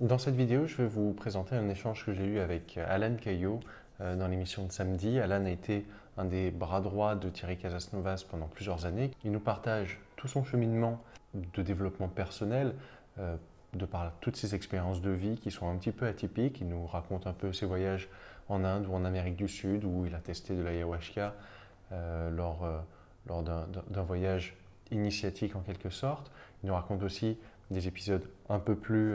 Dans cette vidéo, je vais vous présenter un échange que j'ai eu avec Alan Caillot euh, dans l'émission de samedi. Alan a été un des bras droits de Thierry Casasnovas pendant plusieurs années. Il nous partage tout son cheminement de développement personnel, euh, de par toutes ses expériences de vie qui sont un petit peu atypiques. Il nous raconte un peu ses voyages en Inde ou en Amérique du Sud où il a testé de l'ayahuasca euh, lors, lors d'un voyage initiatique en quelque sorte. Il nous raconte aussi des épisodes un peu plus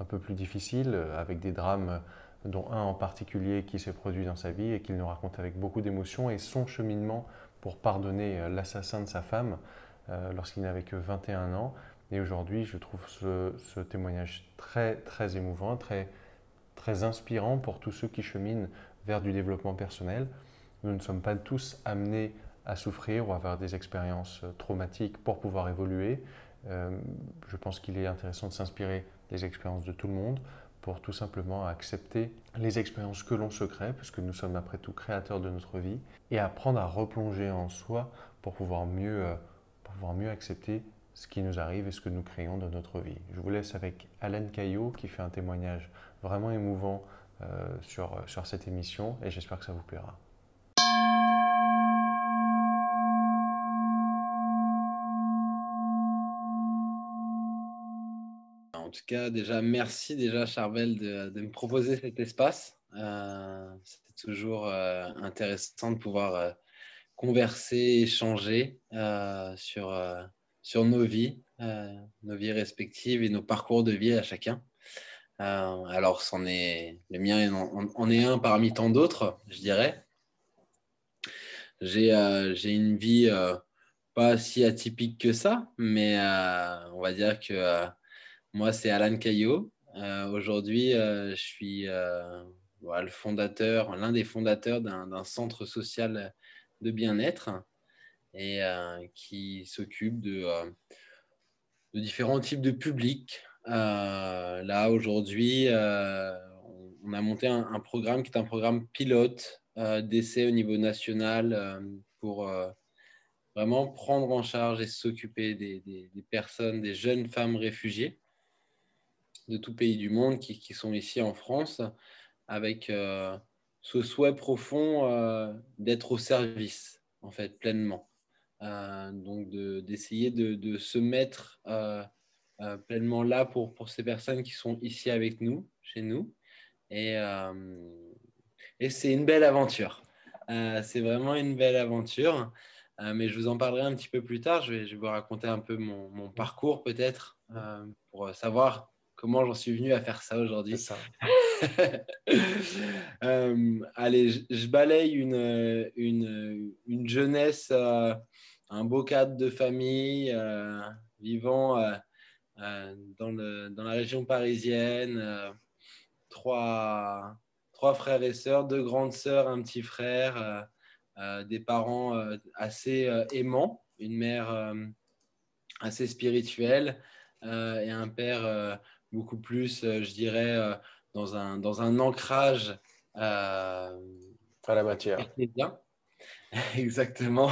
un peu plus difficile, euh, avec des drames euh, dont un en particulier qui s'est produit dans sa vie et qu'il nous raconte avec beaucoup d'émotion, et son cheminement pour pardonner euh, l'assassin de sa femme lorsqu'il n'avait que 21 ans. Et aujourd'hui, je trouve ce, témoignage très, très émouvant, très, très inspirant pour tous ceux qui cheminent vers du développement personnel. Nous ne sommes pas tous amenés à souffrir ou à avoir des expériences traumatiques pour pouvoir évoluer. je pense qu'il est intéressant de s'inspirer les expériences de tout le monde pour tout simplement accepter les expériences que l'on se crée, puisque nous sommes après tout créateurs de notre vie, et apprendre à replonger en soi pour pouvoir mieux, euh, pouvoir mieux accepter ce qui nous arrive et ce que nous créons dans notre vie. Je vous laisse avec Alain Caillot qui fait un témoignage vraiment émouvant euh, sur, sur cette émission et j'espère que ça vous plaira. Tout cas, déjà, merci déjà, Charbel, de, me proposer cet espace. Euh, C'était toujours euh, intéressant de pouvoir euh, converser, échanger euh, sur, sur nos vies, nos vies respectives et nos parcours de vie à chacun. alors, c'en est, le mien en, est un parmi tant d'autres, je dirais. J'ai une vie pas si atypique que ça, mais on va dire que moi, c'est Alan Caillot. Euh, aujourd'hui, euh, je suis euh, le fondateur, l'un des fondateurs d'un centre social de bien-être et qui s'occupe de, différents types de publics. là, aujourd'hui, on a monté un, programme qui est un programme pilote d'essai au niveau national pour vraiment prendre en charge et s'occuper des, personnes, des jeunes femmes réfugiées de tout pays du monde qui, sont ici en France, avec euh, ce souhait profond euh, d'être au service, en fait, pleinement. Euh, donc, d'essayer de, se mettre pleinement là pour, pour ces personnes qui sont ici avec nous, chez nous. Et, et c'est une belle aventure. c'est vraiment une belle aventure. mais je vous en parlerai un petit peu plus tard. Je vais, je vais vous raconter un peu mon, mon parcours peut-être pour savoir comment j'en suis venu à faire ça aujourd'hui. euh, allez, je, balaye une, une, une jeunesse, euh, un beau cadre de famille, euh, vivant dans, le, dans, la région parisienne, trois, trois frères et sœurs, deux grandes sœurs, un petit frère, des parents assez aimants, une mère assez spirituelle et un père beaucoup plus, euh, je dirais, euh, dans un, dans un ancrage euh, à la matière. Bien. Exactement.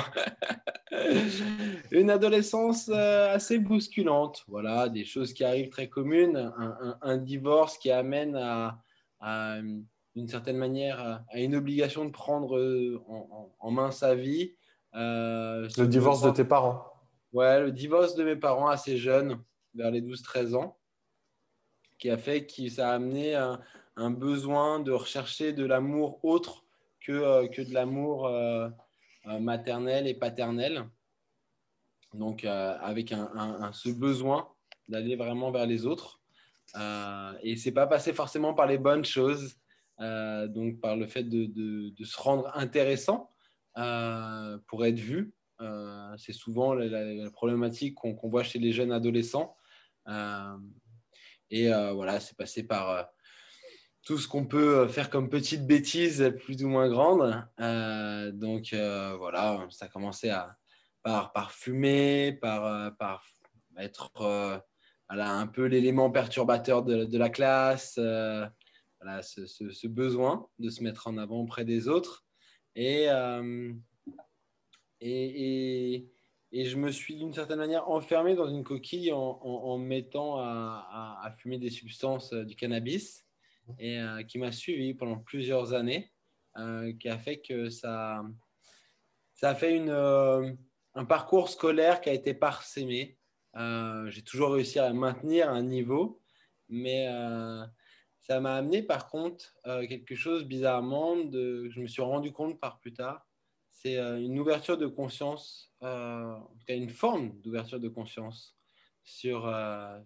Une adolescence assez bousculante. Voilà, des choses qui arrivent très communes. Un, divorce qui amène à, d'une certaine manière, à une obligation de prendre en, main sa vie. le divorce de tes parents Ouais, le divorce de mes parents assez jeune, vers les 12-13 ans qui a fait que ça a amené un, besoin de rechercher de l'amour autre que, euh, que de l'amour euh, euh, maternel et paternel. Donc, avec un, ce besoin d'aller vraiment vers les autres. et c'est pas passé forcément par les bonnes choses, donc par le fait de, se rendre intéressant pour être vu. c'est souvent la, problématique qu'on voit chez les jeunes adolescents. Et euh, voilà, c'est passé par euh, tout ce qu'on peut euh, faire comme petites bêtises plus ou moins grandes. donc voilà, ça a commencé à, par, fumer, par, être un peu l'élément perturbateur de, la classe, ce, besoin de se mettre en avant auprès des autres. Et, et je me suis d'une certaine manière enfermé dans une coquille en, en, mettant à, fumer des substances du cannabis et qui m'a suivi pendant plusieurs années, qui a fait que ça, ça a fait une, un parcours scolaire qui a été parsemé. J'ai toujours réussi à maintenir un niveau, mais ça m'a amené par contre euh, quelque chose bizarrement de, je me suis rendu compte par plus tard. C'est euh, une ouverture de conscience, euh, en tout cas une forme d'ouverture de conscience sur,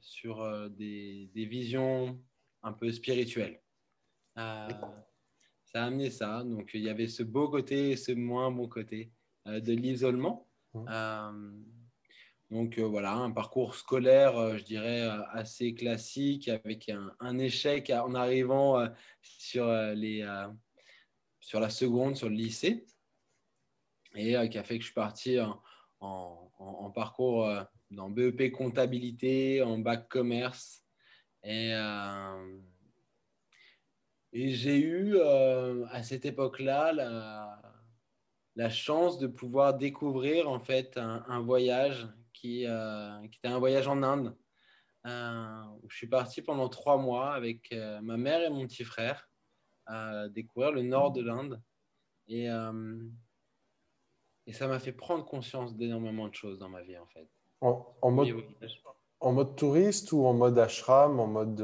sur des, des, visions un peu spirituelles. ça a amené ça. Donc il y avait ce beau côté et ce moins bon côté de l'isolement. Mmh. Donc euh, voilà, un parcours scolaire, euh, je dirais, euh, assez classique, avec un, échec en arrivant sur, les, sur la seconde, sur le lycée, et qui a fait que je suis parti en, parcours dans BEP comptabilité, en bac commerce. Et, et j'ai eu à cette époque-là la, chance de pouvoir découvrir en fait un voyage qui, euh, qui, était un voyage en Inde. Euh, où je suis parti pendant trois mois avec euh, ma mère et mon petit frère découvrir le nord de l'Inde. Et, et ça m'a fait prendre conscience d'énormément de choses dans ma vie, en fait. En, mode, en mode touriste ou en mode ashram, en mode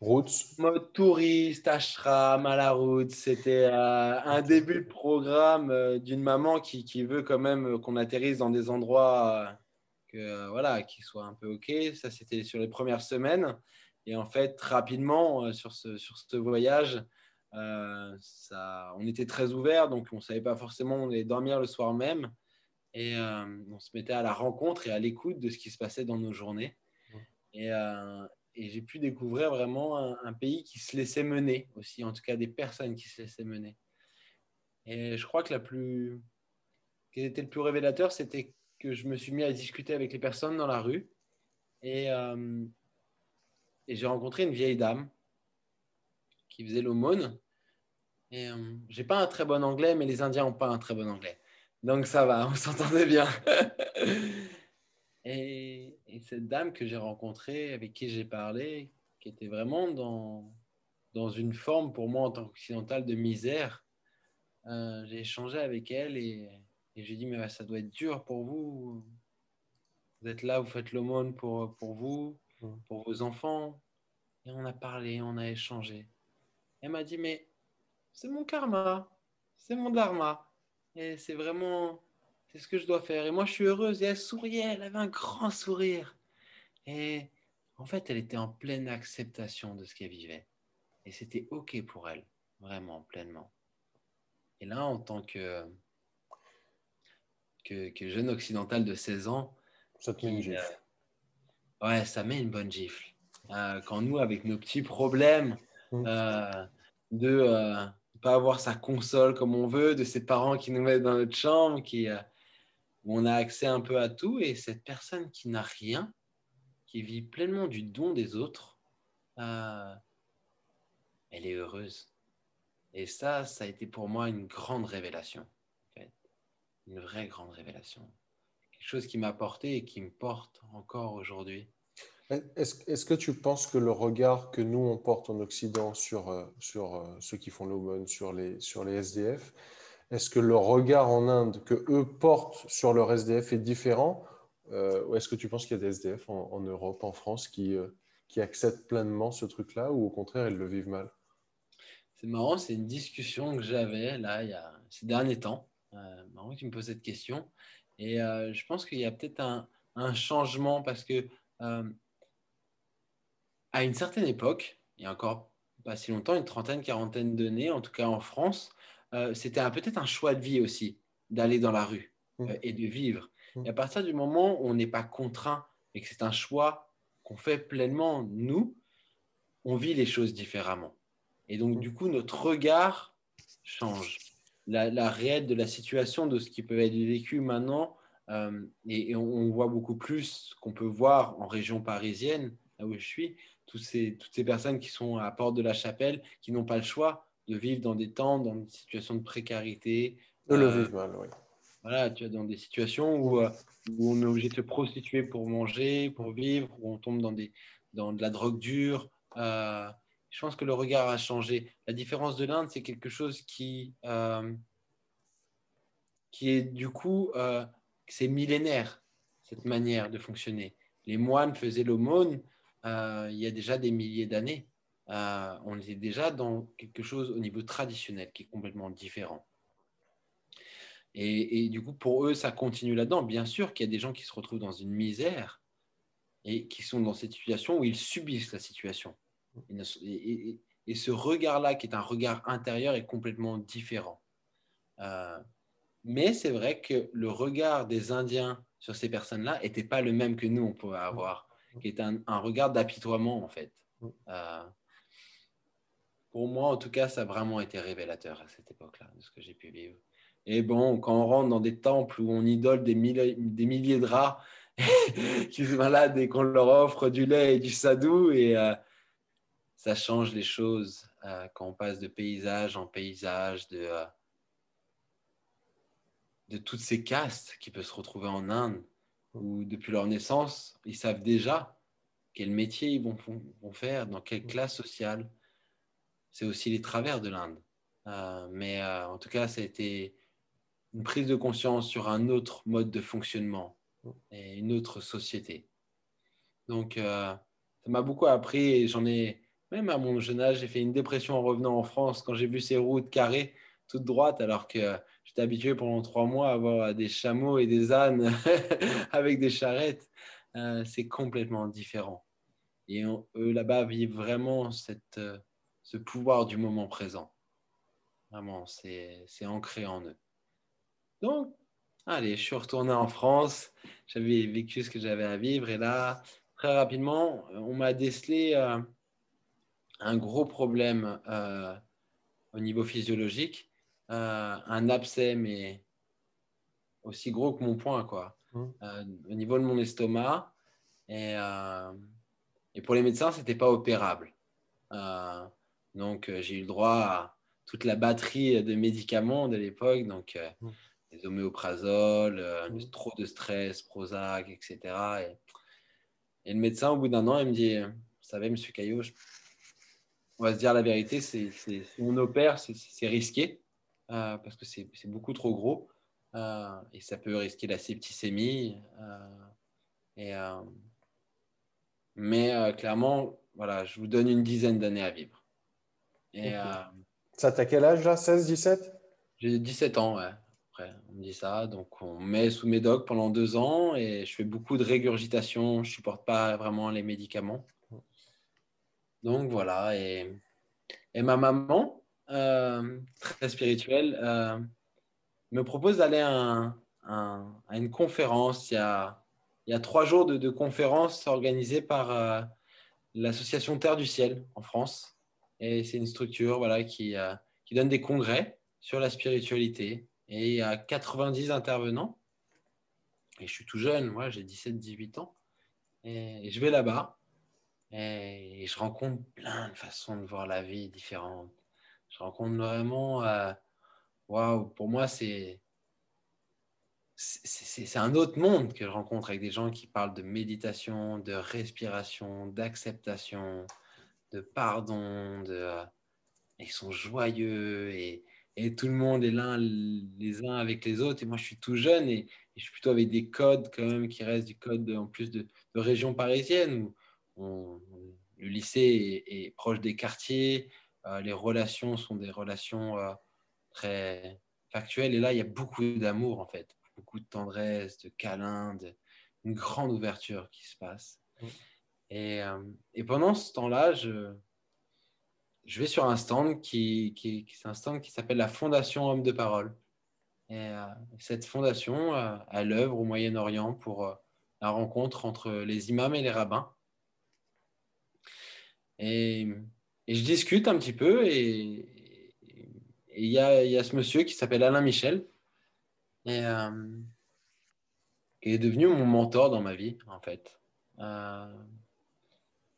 route Mode touriste, ashram, à la route. C'était un début de programme d'une maman qui, qui, veut quand même qu'on atterrisse dans des endroits que, voilà, qui soient un peu OK. Ça, c'était sur les premières semaines. Et en fait, rapidement, sur ce, sur ce voyage, ça, on était très ouverts, donc on ne savait pas forcément où on allait dormir le soir même. Et on se mettait à la rencontre et à l'écoute de ce qui se passait dans nos journées. Et, et j'ai pu découvrir vraiment un, pays qui se laissait mener aussi, en tout cas des personnes qui se laissaient mener. Et je crois que la plus, qui était le plus révélateur, c'était que je me suis mis à discuter avec les personnes dans la rue et, euh, et j'ai rencontré une vieille dame qui faisait l'aumône. Et euh, j'ai pas un très bon anglais, mais les Indiens ont pas un très bon anglais. Donc ça va, on s'entendait bien. Et, cette dame que j'ai rencontrée, avec qui j'ai parlé, qui était vraiment dans, dans une forme pour moi en tant qu'occidental de misère, euh, j'ai échangé avec elle et, et j'ai dit, mais ça doit être dur pour vous. Vous êtes là, vous faites l'aumône pour, pour vous, pour vos enfants. Et on a parlé, on a échangé. Elle m'a dit, mais c'est mon karma, c'est mon dharma. Et c'est vraiment c'est ce que je dois faire. Et moi, je suis heureuse. Et elle souriait, elle avait un grand sourire. Et en fait, elle était en pleine acceptation de ce qu'elle vivait. Et c'était OK pour elle, vraiment, pleinement. Et là, en tant que, que, jeune occidental de 16 ans, ça te met une gifle. Euh, ouais, ça met une bonne gifle. Euh, quand nous, avec nos petits problèmes. Euh, de ne pas avoir sa console comme on veut, de ses parents qui nous mettent dans notre chambre, qui, où on a accès un peu à tout et cette personne qui n'a rien, qui vit pleinement du don des autres, euh, elle est heureuse. Et ça, ça a été pour moi une grande révélation, une vraie grande révélation. Quelque chose qui m'a porté et qui me porte encore aujourd'hui. Est-ce que tu penses que le regard que nous, on porte en Occident sur, euh, sur euh, ceux qui font l'aumône, sur les, sur les SDF, est-ce que le regard en Inde que eux portent sur leur SDF est différent euh, Ou est-ce que tu penses qu'il y a des SDF en, Europe, en France, qui, qui acceptent pleinement ce truc-là ou au contraire, ils le vivent mal? C'est marrant, c'est une discussion que j'avais là, il y a ces derniers temps. Euh, marrant que tu me poses cette question. Et je pense qu'il y a peut-être un, un, changement parce que à une certaine époque, il y a encore pas si longtemps, une trentaine, quarantaine d'années, en tout cas en France, euh, c'était peut-être un choix de vie aussi d'aller dans la rue mmh. euh, et de vivre. Mmh. Et à partir du moment où on n'est pas contraint et que c'est un choix qu'on fait pleinement, nous, on vit les choses différemment. Et donc, mmh. du coup, notre regard change. La, réelle de la situation, de ce qui peut être vécu maintenant, euh, et, on, voit beaucoup plus qu'on peut voir en région parisienne, là où je suis, tous ces, toutes ces personnes qui sont à Porte de la Chapelle, qui n'ont pas le choix, de vivre dans des temps, dans une situation de précarité. De le euh, vivre mal, oui. voilà, tu as dans des situations où, où, on est obligé de se prostituer pour manger, pour vivre, où on tombe dans, des, dans de la drogue dure. je pense que le regard a changé. La différence de l'Inde, c'est quelque chose qui, qui est du coup, c'est millénaire, cette manière de fonctionner. Les moines faisaient l'aumône il y a déjà des milliers d'années. Euh, on est déjà dans quelque chose au niveau traditionnel qui est complètement différent. Et, du coup, pour eux, ça continue là-dedans. Bien sûr qu'il y a des gens qui se retrouvent dans une misère et qui sont dans cette situation où ils subissent la situation. Et, ce regard-là, qui est un regard intérieur, est complètement différent. Euh, mais c'est vrai que le regard des Indiens sur ces personnes-là n'était pas le même que nous, on pouvait avoir, qui est un, regard d'apitoiement, en fait. Euh, pour moi, en tout cas, ça a vraiment été révélateur à cette époque-là, de ce que j'ai pu vivre. Et bon, quand on rentre dans des temples où on idole des milliers, des milliers de rats qui sont malades et qu'on leur offre du lait et du sadou, et euh, ça change les choses euh, quand on passe de paysage en paysage, de, de toutes ces castes qui peuvent se retrouver en Inde, où depuis leur naissance, ils savent déjà quel métier ils vont, vont faire, dans quelle classe sociale c'est aussi les travers de l'Inde. Euh, mais euh, en tout cas, ça a été une prise de conscience sur un autre mode de fonctionnement et une autre société. Donc, euh, ça m'a beaucoup appris et j'en ai, même à mon jeune âge, j'ai fait une dépression en revenant en France quand j'ai vu ces routes carrées, toutes droites, alors que j'étais habitué pendant trois mois à avoir des chameaux et des ânes avec des charrettes. c'est complètement différent. Et eux là-bas vivent vraiment cette ce pouvoir du moment présent. Vraiment, c'est ancré en eux. Donc, allez, je suis retourné en France. J'avais vécu ce que j'avais à vivre. Et là, très rapidement, on m'a décelé euh, un gros problème euh, au niveau physiologique. Euh, un abcès, mais aussi gros que mon poing, quoi. Mmh. au niveau de mon estomac. Et, et pour les médecins, ce n'était pas opérable. Donc, euh, j'ai eu le droit à toute la batterie de médicaments de l'époque, donc euh, mmh. les oméprazole, euh, mmh. trop de stress, Prozac, etc. Et, le médecin, au bout d'un an, il me dit Vous savez, monsieur Caillot, on va se dire la vérité, c'est, si on opère, c'est, risqué parce que c'est, beaucoup trop gros et ça peut risquer la septicémie. et, mais clairement, voilà, je vous donne une dizaine d'années à vivre. Et, euh, ça t'a quel âge là? 16, 17 J'ai 17 ans, ouais. Après, on me dit ça. Donc, on met sous médoc pendant deux ans et je fais beaucoup de régurgitation. Je ne supporte pas vraiment les médicaments. Donc, voilà. Et, et ma maman, euh, très spirituelle, euh, me propose d'aller à, une conférence. Il y a, trois jours de, de conférence organisée par l'association Terre du Ciel en France. Et c'est une structure voilà, qui, euh, qui donne des congrès sur la spiritualité. Et il y a 90 intervenants. Et je suis tout jeune, moi j'ai 17-18 ans. Et, je vais là-bas. Et, je rencontre plein de façons de voir la vie différentes. Je rencontre vraiment. Euh, waouh, pour moi, c'est. C'est un autre monde que je rencontre avec des gens qui parlent de méditation, de respiration, d'acceptation, de pardon, de, euh, ils sont joyeux et, et, tout le monde est l'un les uns avec les autres. Et moi, je suis tout jeune et, je suis plutôt avec des codes quand même qui restent du code en plus de, région parisienne où le lycée est, proche des quartiers, les relations sont des relations euh, très factuelles. Et là, il y a beaucoup d'amour en fait, beaucoup de tendresse, de câlins, de, une grande ouverture qui se passe. Et, euh, et pendant ce temps-là, je, je vais sur un stand qui, qui, qui un stand qui s'appelle la Fondation Homme de Parole. Et euh, cette fondation euh, a l'œuvre au Moyen-Orient pour la rencontre entre les imams et les rabbins. Et, et je discute un petit peu et il y a, y a, ce monsieur qui s'appelle Alain Michel et qui est devenu mon mentor dans ma vie en fait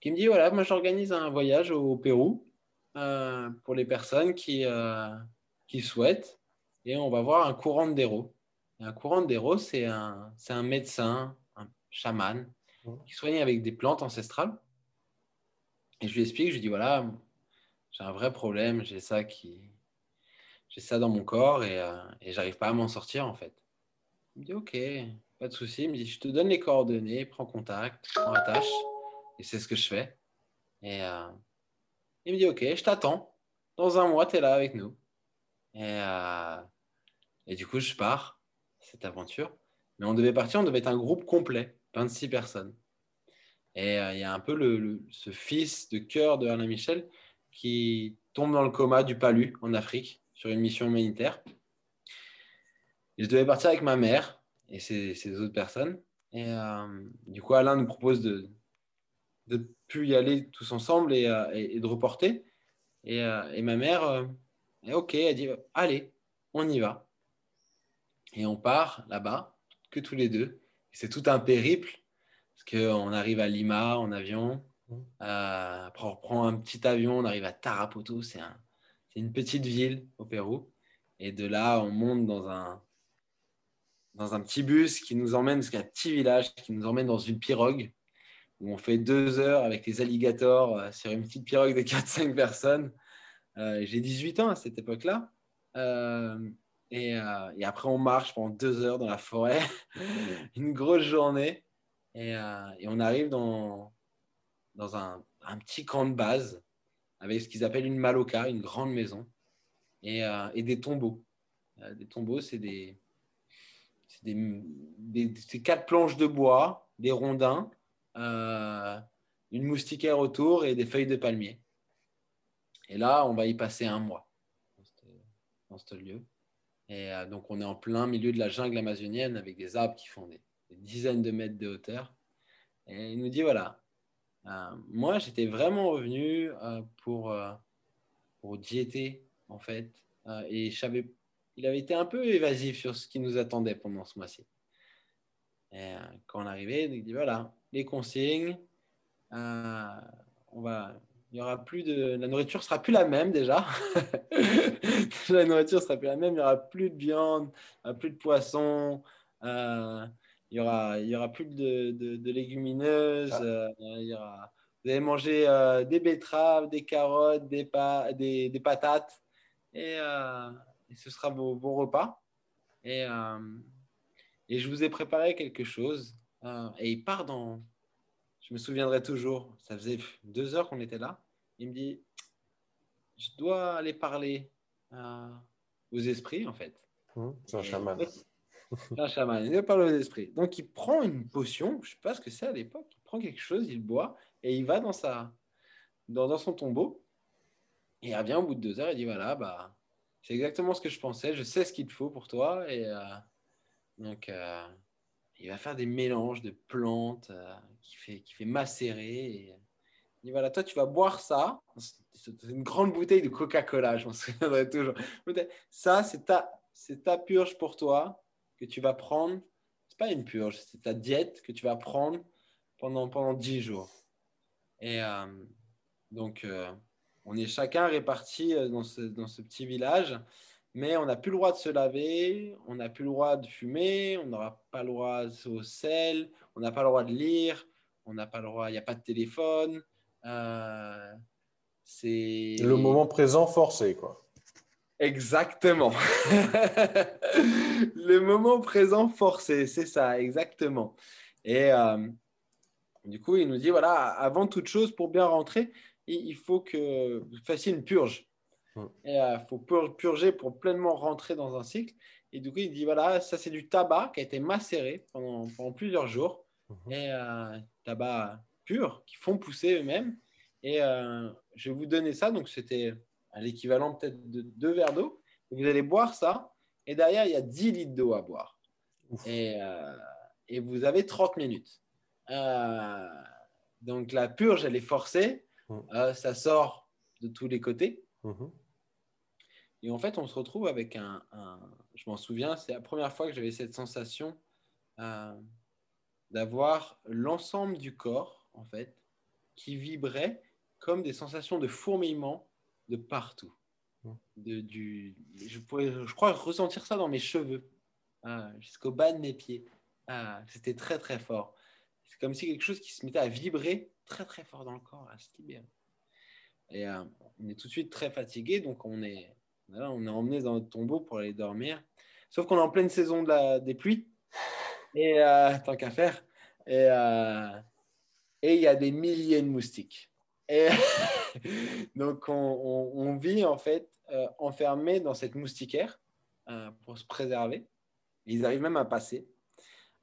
qui me dit voilà, moi j'organise un voyage au Pérou euh, pour les personnes qui, euh, qui souhaitent et on va voir un courant de d'héros. un courant d'Eros, c'est un, un médecin, un chaman, qui soignait avec des plantes ancestrales. Et je lui explique, je lui dis voilà, j'ai un vrai problème, j'ai ça qui, j'ai ça dans mon corps et, euh, et j'arrive pas à m'en sortir en fait. Il me dit ok, pas de souci. Il me dit je te donne les coordonnées, prends contact, prends attache. Et c'est ce que je fais. Et euh, il me dit ok, je t'attends. Dans un mois, tu es là avec nous. Et, euh, et du coup, je pars cette aventure. Mais on devait partir, on devait être un groupe complet, 26 personnes. Et il y a un peu ce fils de cœur de Alain Michel qui tombe dans le coma du Palu en Afrique sur une mission humanitaire. je devais partir avec ma mère et ces, autres personnes. Et euh, du coup, Alain nous propose de ne plus y aller tous ensemble et, euh, de reporter. Et, euh, ma mère, est OK, elle dit Allez, on y va. Et on part là-bas, que tous les deux. C'est tout un périple, qu'on arrive à Lima en avion. après, on reprend un petit avion, on arrive à Tarapoto, c'est un, c'est une petite ville au Pérou. Et de là, on monte dans un, dans un petit bus qui nous emmène jusqu'à un petit village, qui nous emmène dans une pirogue, où on fait deux heures avec les alligators euh, sur une petite pirogue de 4-5 personnes. Euh, j'ai 18 ans à cette époque-là. Euh, et, et, après, on marche pendant deux heures dans la forêt, une grosse journée. Et, et on arrive dans, dans un, un, petit camp de base avec ce qu'ils appellent une maloca, une grande maison, et, euh, des tombeaux. Euh, des tombeaux, c'est des, des, quatre planches de bois, des rondins, euh, une moustiquaire autour et des feuilles de palmier. Et là, on va y passer un mois dans ce lieu. Et donc, on est en plein milieu de la jungle amazonienne avec des arbres qui font des, des dizaines de mètres de hauteur. Et il nous dit voilà, euh, moi, j'étais vraiment revenu euh, pour, euh, pour diéter, en fait. et il avait été un peu évasif sur ce qui nous attendait pendant ce mois-ci. Quand on arrivait, il dit voilà, les consignes, on va, il y aura plus de, la nourriture sera plus la même déjà. la nourriture sera plus la même. Il y aura plus de viande, plus de poisson. Euh, il y aura, il y aura plus de, de, légumineuses. Ah. Euh, il y aura, vous allez manger euh, des betteraves, des carottes, des, des, des, patates. Euh, et, ce sera vos, vos repas. Et, et, je vous ai préparé quelque chose. et il part dans. Je me souviendrai toujours. Ça faisait deux heures qu'on était là. Il me dit Je dois aller parler aux esprits, en fait. Mmh, c'est un chaman un chaman, il parle aux esprits. Donc, il prend une potion, je ne sais pas ce que c'est à l'époque, il prend quelque chose, il boit, et il va dans, sa, dans, dans son tombeau. Et il revient au bout de deux heures, il dit voilà, bah, c'est exactement ce que je pensais, je sais ce qu'il te faut pour toi. Et euh, donc, euh, il va faire des mélanges de plantes euh, qui, fait, qui fait macérer. Et, il dit voilà, toi, tu vas boire ça. C'est une grande bouteille de Coca-Cola, je m'en souviendrai toujours. Ça, c'est ta, c'est ta purge pour toi que tu vas prendre. C'est pas une purge, c'est ta diète que tu vas prendre pendant, pendant 10 jours. Et euh, donc, euh, on est chacun répartis euh, dans ce, dans ce petit village, mais on n'a plus le droit de se laver, on n'a plus le droit de fumer, on n'aura pas le droit au sel, on n'a pas le droit de lire, on n'a pas le droit, il n'y a pas de téléphone. c'est le moment présent forcé, quoi. Exactement. le moment présent forcé, c'est ça, exactement. Et euh, du coup, il nous dit, voilà, avant toute chose, pour bien rentrer, il faut que vous fassiez une purge. Il euh, faut purger pour pleinement rentrer dans un cycle. Et du coup, il dit, voilà, ça c'est du tabac qui a été macéré pendant, plusieurs jours. Mhm. Et euh, tabac pur, qui font pousser eux-mêmes. Et je vais vous donner ça. Donc, c'était l'équivalent peut-être de deux verres d'eau. Vous allez boire ça, et derrière, il y a 10 litres d'eau à boire. Et, euh, et, vous avez 30 minutes. Euh, donc la purge, elle est forcée. Mm. Euh, ça sort de tous les côtés. Mm-hmm. Et en fait, on se retrouve avec un... je m'en souviens, c'est la première fois que j'avais cette sensation d'avoir l'ensemble du corps, en fait, qui vibrait comme des sensations de fourmillement de partout. Je, pourrais, je crois ressentir ça dans mes cheveux. jusqu'au bas de mes pieds. C'était très très fort. C'est comme si quelque chose qui se mettait à vibrer très très fort dans le corps, à se libérer. Et euh, on est tout de suite très fatigué, donc on est, on est emmené dans notre tombeau pour aller dormir. Sauf qu'on est en pleine saison de la, des pluies, et euh, tant qu'à faire. Et euh, et il y a des milliers de moustiques. Et donc on, on, vit en fait enfermé dans cette moustiquaire pour se préserver. Ils arrivent même à passer.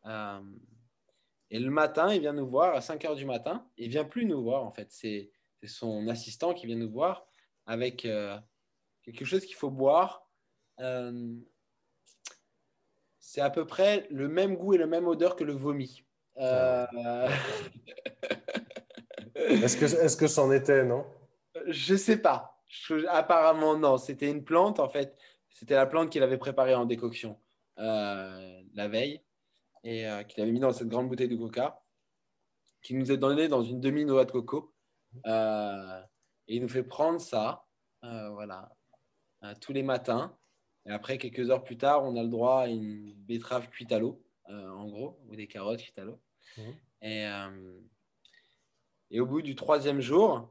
et le matin, il vient nous voir à 5 heures du matin. Il vient plus nous voir en fait. C'est son assistant qui vient nous voir avec euh, quelque chose qu'il faut boire. Euh, c'est à peu près le même goût et la même odeur que le vomi. Euh, est-ce que est-ce que c'en était, non? Je sais pas. apparemment non. C'était une plante en fait. C'était la plante qu'il avait préparée en décoction la veille et qu'il avait mis dans cette grande bouteille de coca, qui nous est donnée dans une demi noix de coco. Euh, et il nous fait prendre ça, euh, voilà, euh, tous les matins. Et après, quelques heures plus tard, on a le droit à une betterave cuite à l'eau, en gros, ou des carottes cuites à l'eau. Mmh. Et, et, au bout du troisième jour,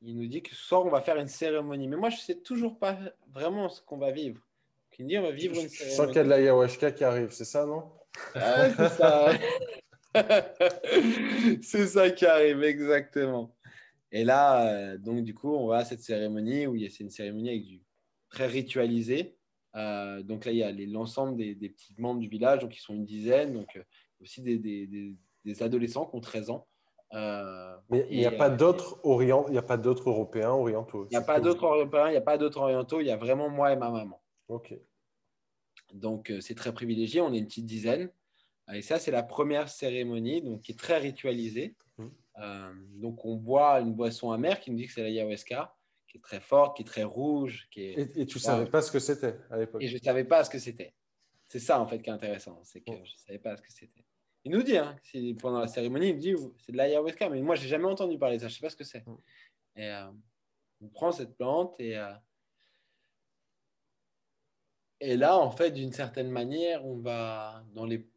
il nous dit que ce soir, on va faire une cérémonie. Mais moi, je ne sais toujours pas vraiment ce qu'on va vivre. Il dit, on va vivre une cérémonie. Je sens qu'il y a de l'ayahuasca qui arrive, c'est ça, non c'est ça. c'est ça qui arrive, exactement. Et là, euh, donc du coup, on va à cette cérémonie où c'est une cérémonie avec du très ritualisé. Euh, donc là, il y a l'ensemble des, petits membres du village, donc ils sont une dizaine, donc euh, aussi des, des, adolescents qui ont 13 ans. Mais il n'y a, pas d'autres orient... il a pas d'autres Européens orientaux. Il n'y a pas d'autres Européens, il n'y a pas d'autres orientaux, il y a vraiment moi et ma maman. Ok. Donc c'est très privilégié, on est une petite dizaine. Et ça, c'est la première cérémonie, donc qui est très ritualisée. Mmh. Euh, donc, on boit une boisson amère qui nous dit que c'est la ayahuasca, qui est très forte, qui est très rouge. Qui est... Et, tu ne savais pas ce que c'était à l'époque Et je ne savais pas ce que c'était. C'est ça, en fait, qui est intéressant. C'est que je ne savais pas ce que c'était. Il nous dit, hein, pendant la cérémonie, il dit c'est de l'ayahuasca, mais moi, je n'ai jamais entendu parler de ça. Je ne sais pas ce que c'est. Mmh. Et euh, on prend cette plante et. Euh, et là, en fait, d'une certaine manière, on va dans les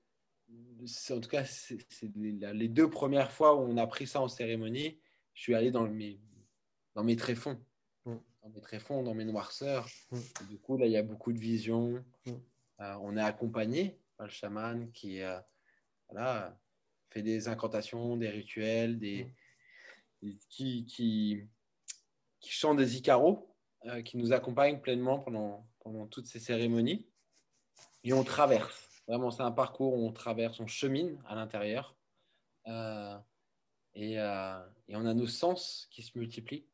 en tout cas, c'est les deux premières fois où on a pris ça en cérémonie. Je suis allé dans mes, dans mes tréfonds, mm. dans mes tréfonds, dans mes noirceurs. Mm. Du coup, là, il y a beaucoup de visions. Mm. Euh, on est accompagné par le chaman qui euh, voilà, fait des incantations, des rituels, des, qui, qui, qui, chante des icaros, euh, qui nous accompagnent pleinement pendant, pendant toutes ces cérémonies. Et on traverse. Vraiment, c'est un parcours où on traverse, on chemine à l'intérieur. Euh, et, euh, et, on a nos sens qui se multiplient.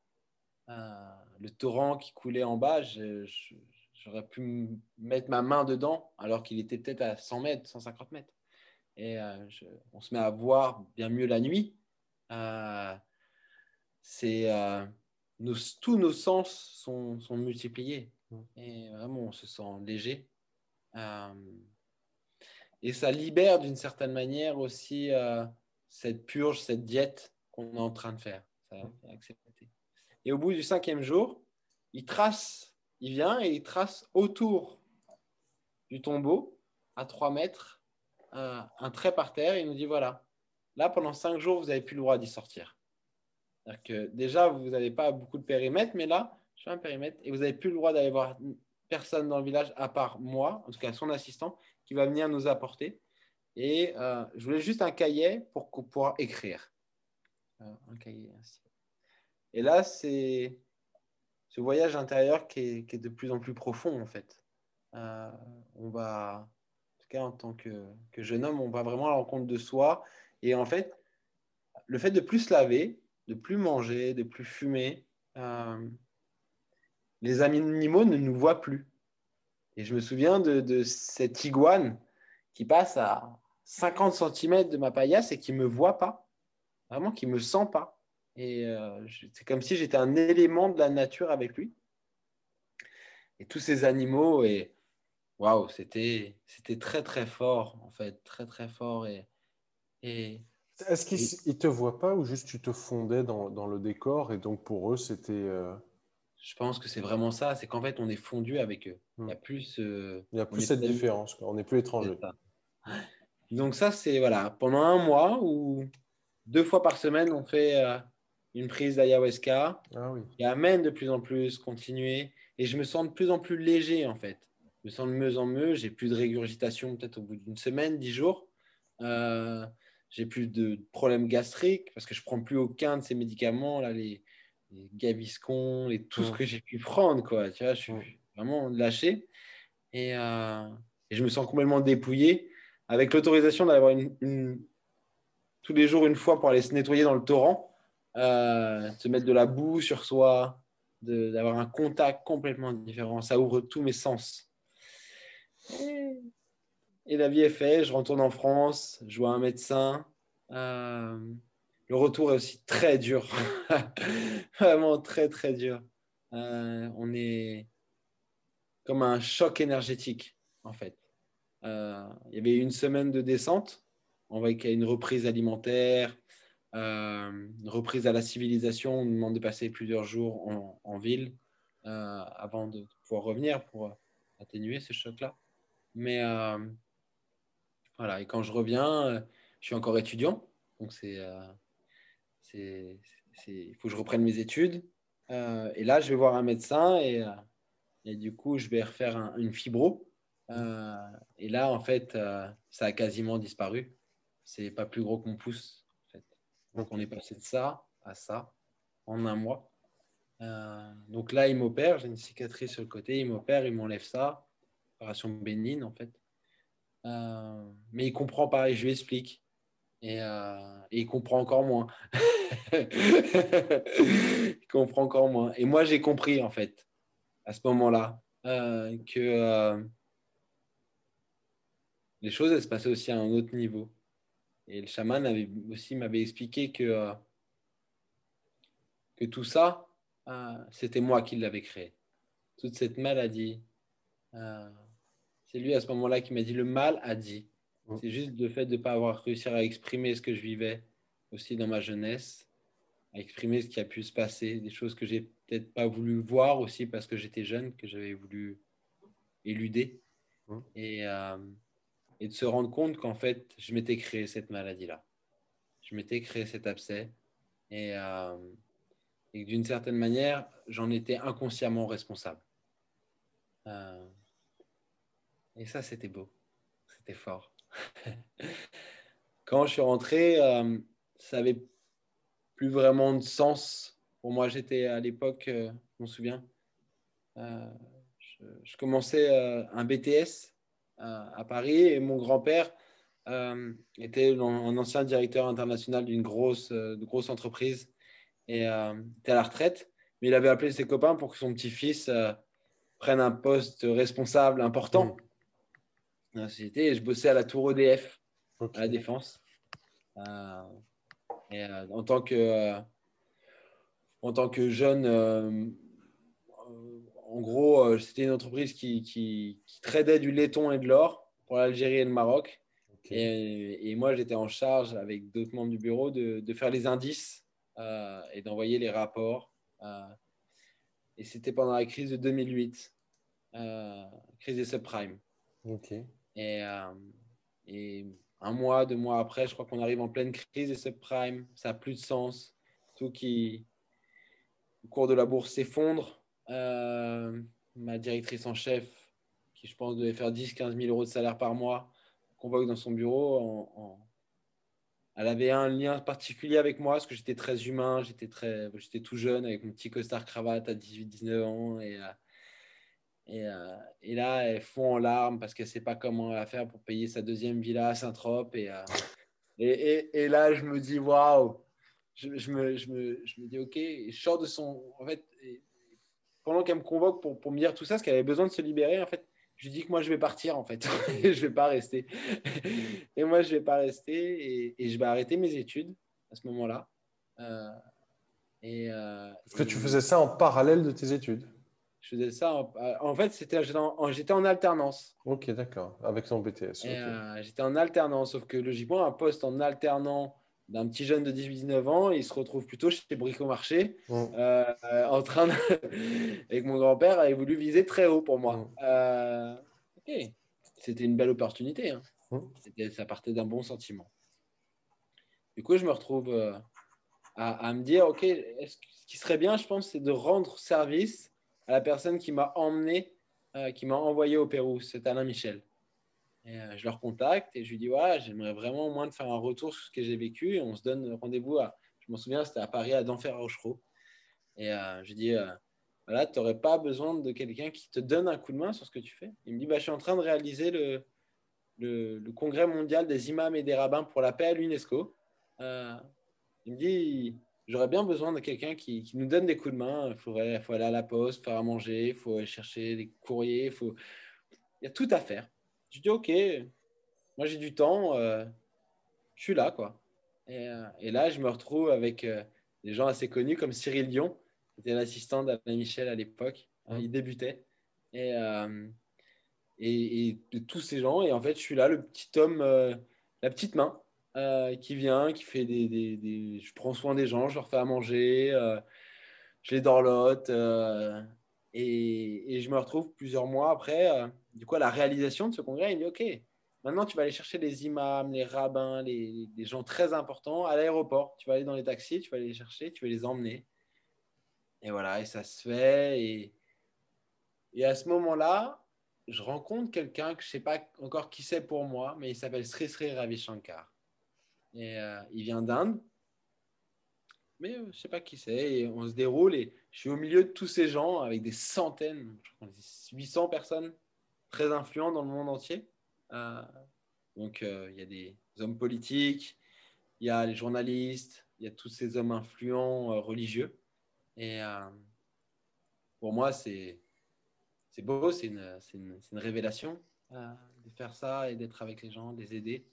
Le torrent qui coulait en bas, j'aurais pu mettre ma main dedans alors qu'il était peut-être à 100 mètres, 150 mètres. Et on se met à voir bien mieux la nuit. c'est tous nos sens sont, sont, multipliés. Et vraiment, on se sent léger. Et ça libère d'une certaine manière aussi euh, cette purge, cette diète qu'on est en train de faire. Et au bout du cinquième jour, il trace, il vient et il trace autour du tombeau, à trois mètres, euh, un trait par terre. Et il nous dit voilà, là pendant cinq jours, vous n'avez plus le droit d'y sortir. que déjà, vous n'avez pas beaucoup de périmètre, mais là, je fais un périmètre et vous n'avez plus le droit d'aller voir personne dans le village à part moi, en tout cas son assistant, qui va venir nous apporter. Et euh, je voulais juste un cahier pour pouvoir écrire. Euh, un cahier ainsi. Et là, c'est ce voyage intérieur qui est, de plus en plus profond, en fait. On va, en tant que, jeune homme, on va vraiment à la rencontre de soi. Et en fait, le fait de plus se laver, de plus manger, de plus fumer, les animaux ne nous voient plus. Et je me souviens de, cette iguane qui passe à 50 cm de ma paillasse et qui ne me voit pas, vraiment qui ne me sent pas. Et euh, c'est comme si j'étais un élément de la nature avec lui. Et tous ces animaux, et waouh, c'était, c'était très très fort, en fait, très très fort. Et, et Est-ce qu'ils ne te voient pas ou juste tu te fondais dans, dans, le décor et donc pour eux, c'était. Euh, je pense que c'est vraiment ça. C'est qu'en fait, on est fondu avec eux. Il y a Hmm. plus, euh, Il n'y a plus cette différence. quoi. On n'est plus étranger. Donc ça, c'est voilà, pendant un mois ou deux fois par semaine, on fait euh, une prise d'ayahuasca Ah oui. qui amène de plus en plus, continuer. Et je me sens de plus en plus léger, en fait. Je me sens de mieux en mieux. J'ai plus de régurgitation peut-être au bout d'une semaine, dix jours. Euh, j'ai plus de problèmes gastriques parce que je prends plus aucun de ces médicaments, là, les, les Gaviscon, les, tout ce que j'ai pu prendre. Quoi. Tu vois, je suis vraiment lâché. Et, euh, et je me sens complètement dépouillé avec l'autorisation d'avoir une, une- tous les jours une fois pour aller se nettoyer dans le torrent, euh, se mettre de la boue sur soi, d'avoir un contact complètement différent. Ça ouvre tous mes sens. Et, la vie est faite. Je retourne en France, je vois un médecin. Euh, le retour est aussi très dur. Vraiment très, très dur. Euh, on est comme un choc énergétique, en fait. Euh, il y avait une semaine de descente. On voit qu'il y a une reprise alimentaire, une reprise à la civilisation. On nous demande de passer plusieurs jours en, ville avant de pouvoir revenir pour atténuer ce choc-là. Mais euh, voilà, et quand je reviens, euh, je suis encore étudiant. Donc, euh, c'est, il faut que je reprenne mes études. Et là, je vais voir un médecin et, et du coup, je vais refaire un- une fibro. Et là, en fait, ça a quasiment disparu. C'est pas plus gros. En fait. Donc, on est passé de ça à ça en un mois. Donc là, il m'opère. J'ai une cicatrice sur le côté. Il m'opère, il m'enlève ça. Opération bénigne, en fait. Euh, mais il comprend pas et je lui explique. Et, euh, et il comprend encore moins. comprend encore moins. Et moi, j'ai compris, en fait, à ce moment-là, euh, que les choses, se passaient aussi à un autre niveau. Et le chaman avait aussi m'avait expliqué que, que tout ça, c'était moi qui l'avais créé. Toute cette maladie, c'est lui à ce moment-là qui m'a dit le mal a dit. Mm. C'est juste le fait de ne pas avoir réussi à exprimer ce que je vivais aussi dans ma jeunesse, à exprimer ce qui a pu se passer, des choses que j'ai peut-être pas voulu voir aussi parce que j'étais jeune, que j'avais voulu éluder. Mm. Et, euh, et de se rendre compte qu'en fait, je m'étais créé cette maladie-là. Je m'étais créé cet abcès. Et, euh, et d'une certaine manière, j'en étais inconsciemment responsable. Euh, et ça, c'était beau. C'était fort. Quand je suis rentré, euh, ça avait plus vraiment de sens. Pour moi, j'étais à l'époque, euh, je m'en souviens, euh, je, commençais euh, un BTS à Paris et mon grand-père était un ancien directeur international d'une grosse, grosse entreprise et était à la retraite. Mais il avait appelé ses copains pour que son petit-fils prenne un poste responsable important dans la société. Et je bossais à la tour EDF, à la Défense. Euh, et, euh, en, tant que, euh, en tant que jeune, en gros, c'était une entreprise qui, qui, qui tradait du laiton et de l'or pour l'Algérie et le Maroc. Et, et moi, j'étais en charge avec d'autres membres du bureau de, de faire les indices et d'envoyer les rapports. et c'était pendant la crise de 2008, euh, crise des subprimes. Ok. Et, euh, et un mois, deux mois après, je crois qu'on arrive en pleine crise des subprimes. Ça n'a plus de sens. Tout qui, le cours de la bourse s'effondre. Euh, ma directrice en chef, qui je pense devait faire 10-15 000 euros de salaire par mois, convoque dans son bureau. Elle avait un lien particulier avec moi parce que j'étais très humain, j'étais tout jeune avec mon petit costard cravate à 18-19 ans et, euh, et, euh, et là elle fond en larmes parce qu'elle sait pas comment elle va faire pour payer sa deuxième villa à Saint-Trope et, euh, et, là je me dis waouh, je, je, me, je, me, je me dis ok, et je sors de son, en fait, pendant qu'elle me convoque pour, pour me dire tout ça, parce qu'elle avait besoin de se libérer en fait. Je lui dis que moi je vais partir en fait, je vais pas rester. et moi je vais pas rester et, je vais arrêter mes études à ce moment-là. Euh, et, euh, Est-ce que et tu faisais ça en parallèle de tes études Je faisais ça. En, en fait, c'était j'étais en, alternance. Ok, d'accord. Avec ton BTS. Et, euh, j'étais en alternance, sauf que logiquement, un poste en alternant d'un petit jeune de 18-19 ans. Il se retrouve plutôt chez Bricomarché, mmh. euh, en train de... avec mon grand-père, avait voulu viser très haut pour moi. Mmh. C'était une belle opportunité. Hein. Mmh. Ça partait d'un bon sentiment. Du coup, je me retrouve à, me dire, OK, ce qui serait bien, je pense, c'est de rendre service à la personne qui m'a emmené, qui m'a envoyé au Pérou. C'est Alain Michel. Et euh, je leur contacte et je lui dis voilà, j'aimerais vraiment au moins de faire un retour sur ce que j'ai vécu. Et on se donne rendez-vous à, je m'en souviens, c'était à Paris, à Denfert Rochereau. Et euh, je lui dis euh, voilà, tu n'aurais pas besoin de quelqu'un qui te donne un coup de main sur ce que tu fais. Il me dit bah, je suis en train de réaliser le, le, congrès mondial des imams et des rabbins pour la paix à l'UNESCO. il me dit j'aurais bien besoin de quelqu'un qui, qui, nous donne des coups de main. Il faudrait, faut aller à la poste, faire à manger, il faut aller chercher des courriers, il faut. Il y a tout à faire. Je dis, OK, moi j'ai du temps, euh, je suis là, quoi. Et, euh, et, là, je me retrouve avec euh, des gens assez connus comme Cyril Dion, qui était l'assistant d'Alain Michel à l'époque. Hein, il débutait. Et, et, de tous ces gens. Et en fait, je suis là, le petit homme, la petite main, qui vient, qui fait des, des, des, Je prends soin des gens, je leur fais à manger, je les dorlote. Et, et, je me retrouve plusieurs mois après du coup, à la réalisation de ce congrès, il dit OK, maintenant tu vas aller chercher les imams, les rabbins, les, gens très importants à l'aéroport. Tu vas aller dans les taxis, tu vas aller les chercher, tu vas les emmener. Et voilà, et ça se fait. Et, et à ce moment-là, je rencontre quelqu'un que je ne sais pas encore qui c'est pour moi, mais il s'appelle Sri Sri Ravi Shankar. Et euh, il vient d'Inde, mais euh, je ne sais pas qui c'est. On se déroule et je suis au milieu de tous ces gens avec des centaines, je crois 800 personnes très influent dans le monde entier. Euh, donc, il y a des hommes politiques, il y a les journalistes, il y a tous ces hommes influents religieux. Et pour moi, c'est beau, c'est une, une, une, révélation de faire ça et d'être avec les gens, de les aider.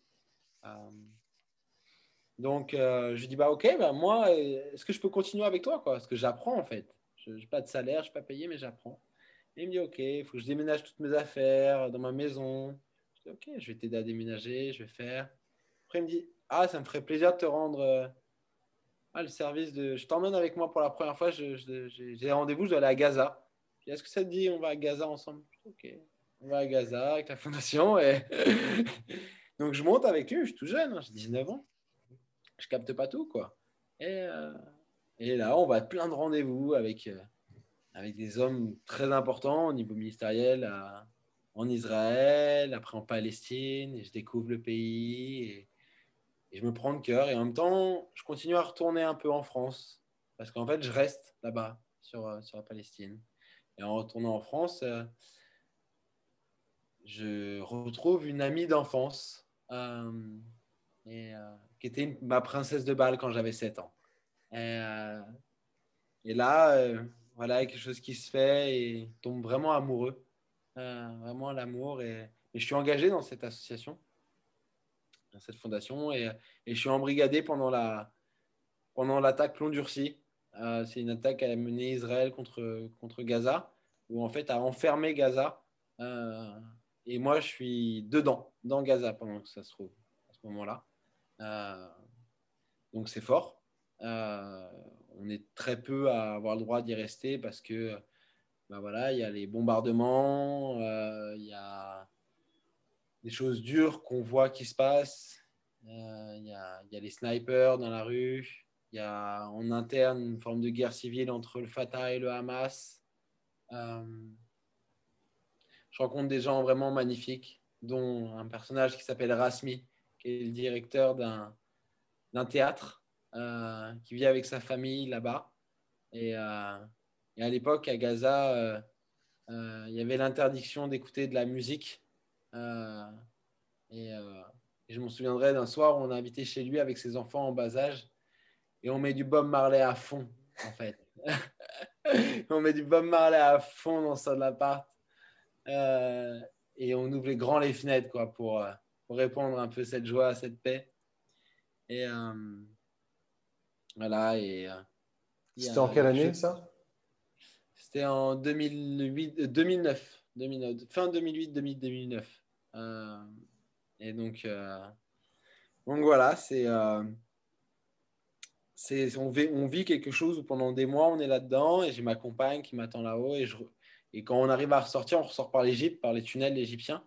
Donc, je dis bah ok, bah, moi, est-ce que je peux continuer avec toi quoi? Parce que j'apprends en fait. Je n'ai pas de salaire, je ne suis pas payé, mais j'apprends il me dit, OK, il faut que je déménage toutes mes affaires dans ma maison. Je dis, OK, je vais t'aider à déménager, je vais faire. Après, il me dit, ah, ça me ferait plaisir de te rendre euh, ah, le service de... Je t'emmène avec moi pour la première fois, j'ai rendez-vous, je dois aller à Gaza. Est-ce que ça te dit, on va à Gaza ensemble? OK, on va à Gaza avec la fondation. Et... Donc, je monte avec lui, je suis tout jeune, hein, j'ai 19 ans. Je capte pas tout, quoi. Et, euh, là, on va à plein de rendez-vous avec... Euh, avec des hommes très importants au niveau ministériel en Israël, après en Palestine, je découvre le pays et, je me prends de cœur. Et en même temps, je continue à retourner un peu en France parce qu'en fait, je reste là-bas sur, sur la Palestine. Et en retournant en France, euh, je retrouve une amie d'enfance euh, et, euh, qui était ma princesse de balle quand j'avais 7 ans. Et, et là, voilà, quelque chose qui se fait et tombe vraiment amoureux, euh, vraiment l'amour. Et, je suis engagé dans cette association, dans cette fondation, et, je suis embrigadé pendant la pendant l'attaque long durcie. Euh, c'est une attaque à mener Israël contre, contre Gaza, où en fait a enfermé Gaza. Euh, et moi, je suis dedans, dans Gaza pendant que ça se trouve à ce moment-là. Donc c'est fort. On est très peu à avoir le droit d'y rester parce que ben voilà, il y a les bombardements, euh, il y a des choses dures qu'on voit qui se passent, euh, il y, a, les snipers dans la rue, il y a en interne une forme de guerre civile entre le Fatah et le Hamas. Euh, je rencontre des gens vraiment magnifiques, dont un personnage qui s'appelle Rasmi, qui est le directeur d'un théâtre euh, qui vit avec sa famille là-bas. Et, euh, à l'époque, à Gaza, euh, il y avait l'interdiction d'écouter de la musique. Et, je m'en souviendrai d'un soir où on a invité chez lui avec ses enfants en bas âge et on met du Bob Marley à fond, en fait. on met du Bob Marley à fond dans son appart. Et on ouvre les grands les fenêtres quoi, pour, pour répondre un peu cette joie, cette paix. Et, voilà, et. Euh, C'était en quelle année ça? C'était en 2008, 2009, 2009, fin 2008, 2009. Euh, et donc, euh, donc voilà, c'est c'est, on, vit, on vit quelque chose où pendant des mois, on est là-dedans et j'ai ma compagne qui m'attend là-haut. Et, je, et quand on arrive à ressortir, on ressort par l'Égypte, par les tunnels égyptiens.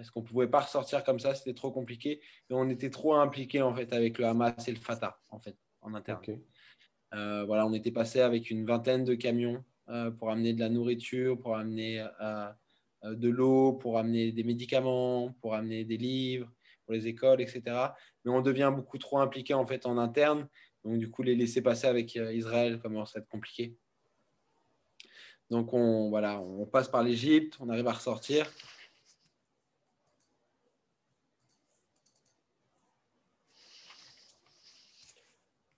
Euh, parce qu'on ne pouvait pas ressortir comme ça, c'était trop compliqué. Et on était trop impliqués en fait avec le Hamas et le Fatah en fait en interne. Euh, voilà, on était passé avec une vingtaine de camions euh, pour amener de la nourriture, pour amener de l'eau, pour amener des médicaments, pour amener des livres pour les écoles, etc. Mais on devient beaucoup trop impliqué en fait en interne. Donc du coup, les laisser passer avec Israël commence à être compliqué. Donc on voilà, on passe par l'Égypte, on arrive à ressortir.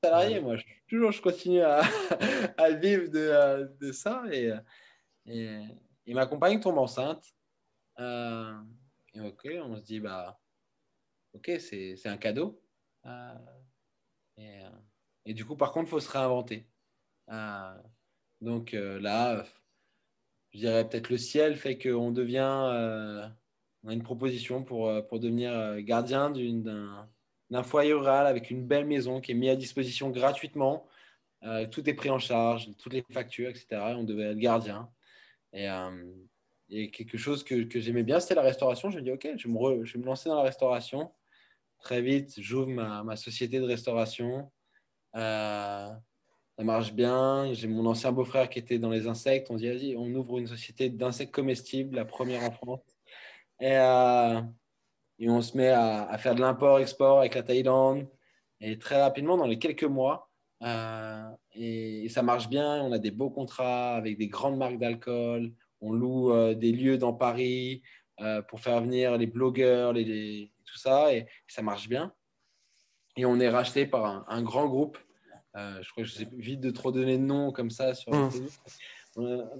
Salarié, moi. Je, toujours, je continue à, à vivre de, de ça. Et, et, ma compagne tombe enceinte. Euh, et ok, on se dit, bah, ok, c'est un cadeau. Euh, et, euh, et, du coup, par contre, il faut se réinventer. donc là, je dirais peut-être le ciel fait qu'on devient, on a une proposition pour, pour devenir gardien d'un d'un foyer rural avec une belle maison qui est mise à disposition gratuitement. Euh, tout est pris en charge, toutes les factures, etc. on devait être gardien. Et, euh, quelque chose que, j'aimais bien, c'était la restauration. Je me dis, OK, je me lancer dans la restauration. Très vite, j'ouvre ma, société de restauration. Euh, ça marche bien. J'ai mon ancien beau-frère qui était dans les insectes. On dit, vas-y, on ouvre une société d'insectes comestibles, la première en France. Et on se met à, faire de l'import-export avec la Thaïlande. Et très rapidement, dans les quelques mois, euh, et, ça marche bien. On a des beaux contrats avec des grandes marques d'alcool. On loue euh, des lieux dans Paris euh, pour faire venir les blogueurs, les, tout ça. Et, ça marche bien. Et on est racheté par un, grand groupe. je crois que je vite de trop donner de noms comme ça sur mmh.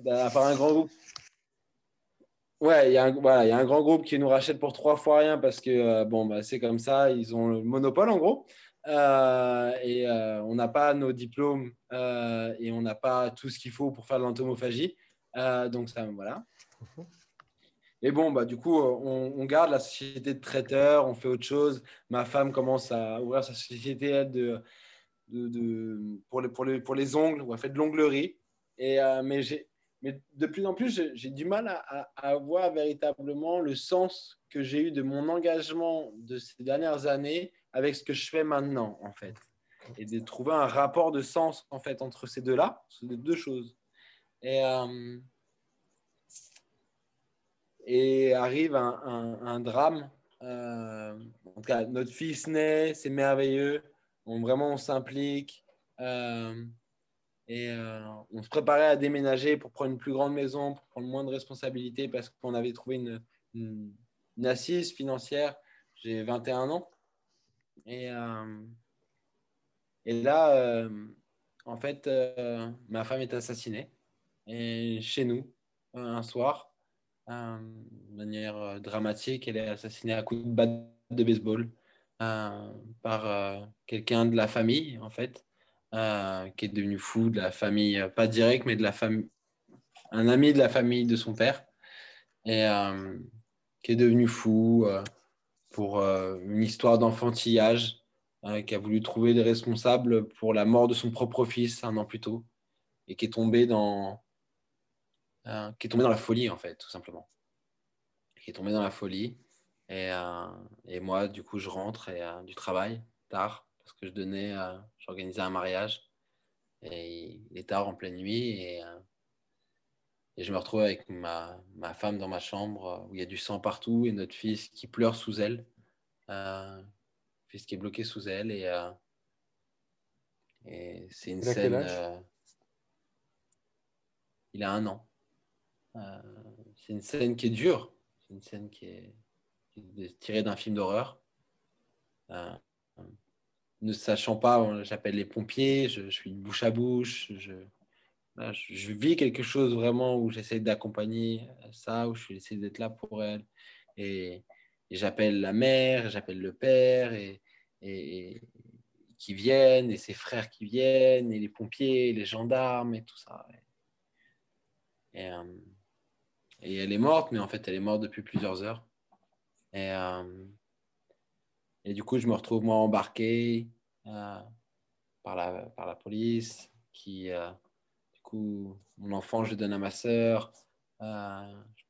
par un grand groupe Ouais, il y, a un, voilà, y a un grand groupe qui nous rachète pour trois fois rien parce que euh, bon, bah, c'est comme ça, ils ont le monopole en gros. Euh, et euh, on n'a pas nos diplômes et on n'a pas tout ce qu'il faut pour faire de l'entomophagie. donc, ça, voilà. Et bon, bah, du coup, on, garde la société de traiteur, on fait autre chose. Ma femme commence à ouvrir sa société de, de, de pour, les, pour, les, pour les ongles, où elle fait de l'onglerie. Et, mais j'ai mais de plus en plus, j'ai du mal à, à, voir véritablement le sens que j'ai eu de mon engagement de ces dernières années avec ce que je fais maintenant, en fait. Et de trouver un rapport de sens, en fait, entre ces deux-là, ces deux choses. Et, euh, arrive un, drame. Euh, en tout cas, notre fils naît, c'est merveilleux. Vraiment, on s'implique. Euh, et euh, on se préparait à déménager pour prendre une plus grande maison, pour prendre moins de responsabilités parce qu'on avait trouvé une, assise financière. J'ai 21 ans. Et, euh, et là, euh, en fait, ma femme est assassinée. Et chez nous, un soir, de manière dramatique, elle est assassinée à coups de batte de baseball par quelqu'un de la famille, en fait. Euh, qui est devenu fou de la famille, euh, pas direct, mais de la famille, un ami de la famille de son père, et euh, qui est devenu fou pour une histoire d'enfantillage, qui a voulu trouver des responsables pour la mort de son propre fils un an plus tôt, et qui est tombé dans, qui est tombé dans la folie en fait, tout simplement, qui est tombé dans la folie. Et, et moi, du coup, je rentre et, du travail tard parce que je donnais, euh, j'organisais un mariage et il est tard en pleine nuit et, euh, et je me retrouve avec ma, ma, femme dans ma chambre euh, où il y a du sang partout et notre fils qui pleure sous elle, fils qui est bloqué sous elle et, et c'est une scène. il a un an. c'est une scène qui est dure, c'est une scène qui est, qui est tirée d'un film d'horreur ne sachant pas, j'appelle les pompiers, je, suis bouche à bouche, je, je, vis quelque chose vraiment où j'essaie d'accompagner ça, où je essaie d'être là pour elle. Et, j'appelle la mère, j'appelle le père, et, et, qui viennent, et ses frères qui viennent, et les pompiers, les gendarmes, et tout ça. Et, euh, et, elle est morte, mais en fait, elle est morte depuis plusieurs heures. Et, euh, et du coup, je me retrouve moi embarqué. Euh, par, la, par la police, qui, du coup, mon enfant, je le donne à ma sœur. je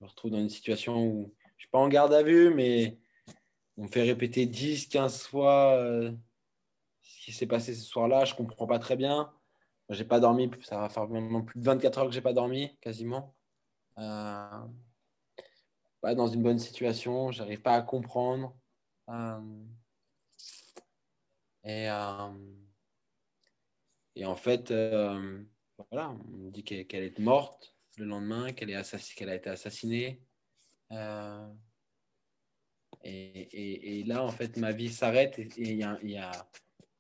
me retrouve dans une situation où je ne suis pas en garde à vue, mais on me fait répéter 10, 15 fois ce qui s'est passé ce soir-là. Je ne comprends pas très bien. J'ai pas dormi, ça va faire maintenant plus de 24 heures que j'ai pas dormi, quasiment. Euh, pas dans une bonne situation, j'arrive pas à comprendre. Euh, et, euh, et en fait, euh, voilà, on dit qu'elle est morte le lendemain, qu'elle qu'elle a été assassinée. Et, et, là, en fait, ma vie s'arrête et il y, y a,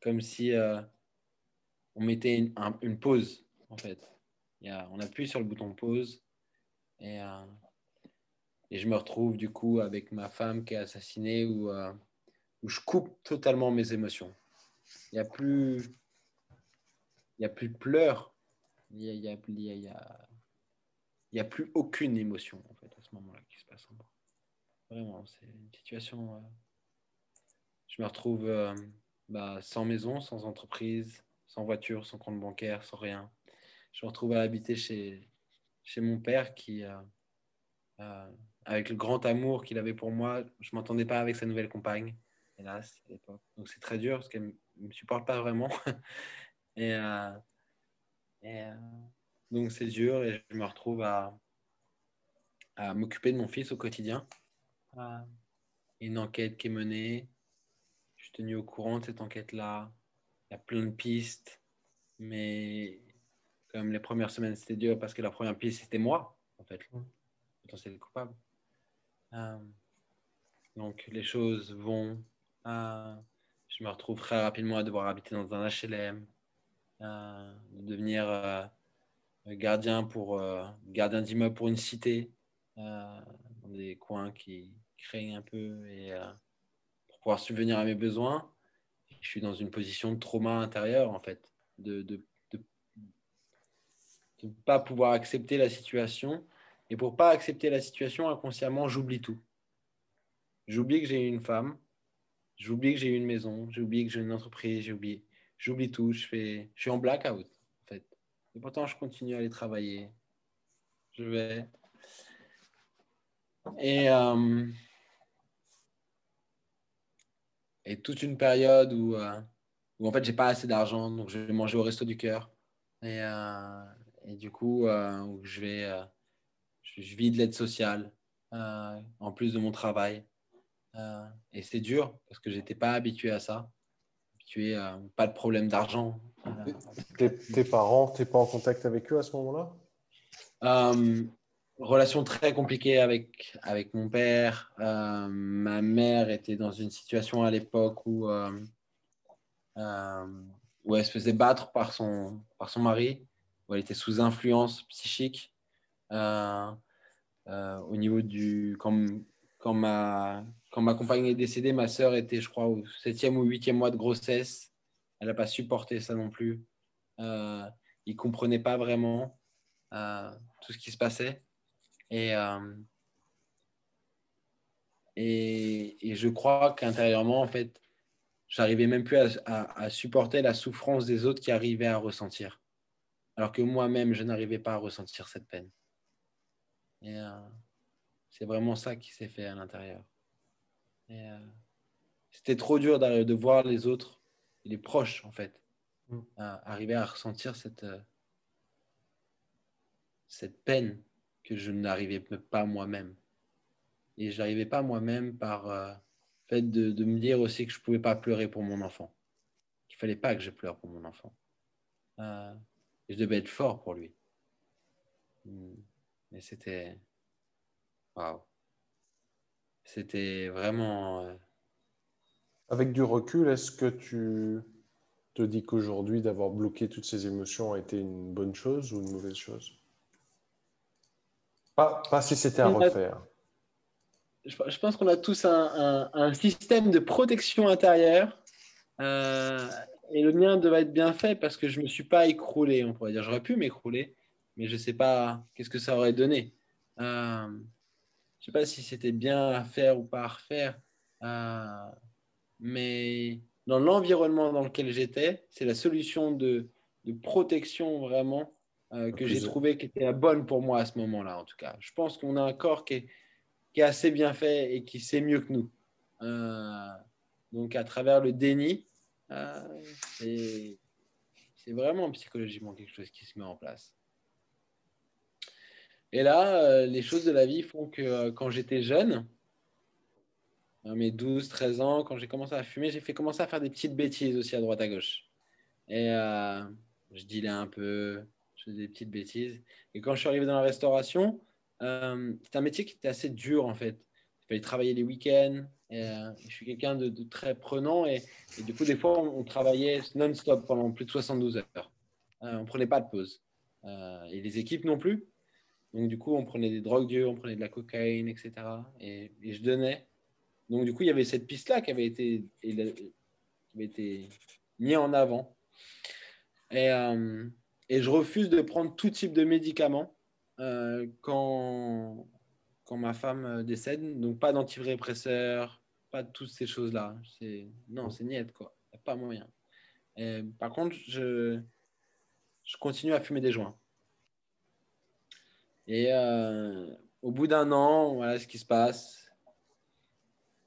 comme si on mettait une, pause, en fait. on appuie sur le bouton pause et, euh, et je me retrouve du coup avec ma femme qui est assassinée où, euh, où je coupe totalement mes émotions. Il n'y a plus il y a plus de pleurs, il n'y a, y a, y a, y a, plus aucune émotion en fait à ce moment-là qui se passe en moi. Vraiment, c'est une situation. Euh, je me retrouve bah, sans maison, sans entreprise, sans voiture, sans compte bancaire, sans rien. Je me retrouve à habiter chez, chez mon père qui, euh, euh, avec le grand amour qu'il avait pour moi, je ne m'entendais pas avec sa nouvelle compagne, hélas, à l'époque. Donc c'est très dur parce qu'elle ne me supporte pas vraiment. et, euh, et donc c'est dur et je me retrouve à, à m'occuper de mon fils au quotidien. une enquête qui est menée. Je suis tenu au courant de cette enquête-là il y a plein de pistes, mais comme les premières semaines, c'était dur parce que la première piste, c'était moi, en fait, le potentiel coupable. Euh, donc, les choses vont. Euh, je me retrouve très rapidement à devoir habiter dans un HLM, euh, devenir gardien, pour, gardien d'immeuble pour une cité, dans des coins qui craignent un peu, et pour pouvoir subvenir à mes besoins je suis dans une position de trauma intérieur, en fait, de ne pas pouvoir accepter la situation. Et pour pas accepter la situation, inconsciemment, j'oublie tout. J'oublie que j'ai une femme, j'oublie que j'ai une maison, j'oublie que j'ai une entreprise, j'oublie, j'oublie tout. Je, fais, je suis en blackout, en fait. Et pourtant, je continue à aller travailler. Je vais. Et. Euh, et toute une période où, euh, où en fait j'ai pas assez d'argent, donc je vais manger au resto du cœur. Et, euh, et du coup, je vais, je, vis de l'aide sociale en plus de mon travail. Et c'est dur parce que j'étais pas habitué à ça. Habitué, pas de problème d'argent. Tes, tes, parents, t'es pas en contact avec eux à ce moment-là? Relation très compliquée avec, avec mon père. Euh, ma mère était dans une situation à l'époque où, euh, euh, où elle se faisait battre par son, par son mari, où elle était sous influence psychique. au niveau du. Quand, quand, ma, quand ma compagne est décédée, ma sœur était, je crois, au septième ou huitième mois de grossesse. Elle n'a pas supporté ça non plus. il ne comprenait pas vraiment tout ce qui se passait. Et, euh, et, et, je crois qu'intérieurement, en fait, j'arrivais même plus à, supporter la souffrance des autres qui arrivaient à ressentir. Alors que moi-même, je n'arrivais pas à ressentir cette peine. Euh, c'est vraiment ça qui s'est fait à l'intérieur. Euh, c'était trop dur de voir les autres, les proches, en fait, mm. arriver à ressentir cette, cette peine que je n'arrivais pas moi-même. Et je n'arrivais pas moi-même par euh, fait de, de, me dire aussi que je ne pouvais pas pleurer pour mon enfant. Qu'il ne fallait pas que je pleure pour mon enfant. Euh, je devais être fort pour lui. Hmm. Mais c'était... Waouh. C'était vraiment... Euh, Avec du recul, est-ce que tu te dis qu'aujourd'hui, d'avoir bloqué toutes ces émotions a été une bonne chose ou une mauvaise chose? Pas, si c'était à refaire. Je, pense qu'on a tous un, système de protection intérieure. Euh, et le mien devait être bien fait parce que je ne me suis pas écroulé, on pourrait dire. J'aurais pu m'écrouler, mais je ne sais pas qu'est-ce que ça aurait donné. Euh, je ne sais pas si c'était bien à faire ou pas à refaire. Euh, mais dans l'environnement dans lequel j'étais, c'est la solution de, de protection vraiment euh, que j'ai trouvé qui était la bonne pour moi à ce moment-là, en tout cas. Je pense qu'on a un corps qui est, qui est, assez bien fait et qui sait mieux que nous. Euh, donc, à travers le déni, c'est vraiment psychologiquement quelque chose qui se met en place. Et là, les choses de la vie font que quand j'étais jeune, à mes 12, 13 ans, quand j'ai commencé à fumer, j'ai fait commencer à faire des petites bêtises aussi à droite à gauche. Et euh, je dealais un peu, je faisais des petites bêtises. Et quand je suis arrivé dans la restauration, euh, c'était un métier qui était assez dur en fait. Il fallait travailler les week-ends. Euh, je suis quelqu'un de, très prenant. Et, du coup, des fois, on, travaillait non-stop pendant plus de 72 heures. on ne prenait pas de pause. et les équipes non plus. Donc, du coup, on prenait des drogues dures, on prenait de la cocaïne, etc. Et, je donnais donc, du coup, il y avait cette piste-là qui avait été, mise en avant. Et, euh, et, je refuse de prendre tout type de médicaments euh, quand, ma femme décède. Donc, pas d'antidépresseur, pas toutes ces choses-là. Non, c'est niette, quoi. Pas moyen. par contre, je continue à fumer des joints. Et euh, au bout d'un an, voilà ce qui se passe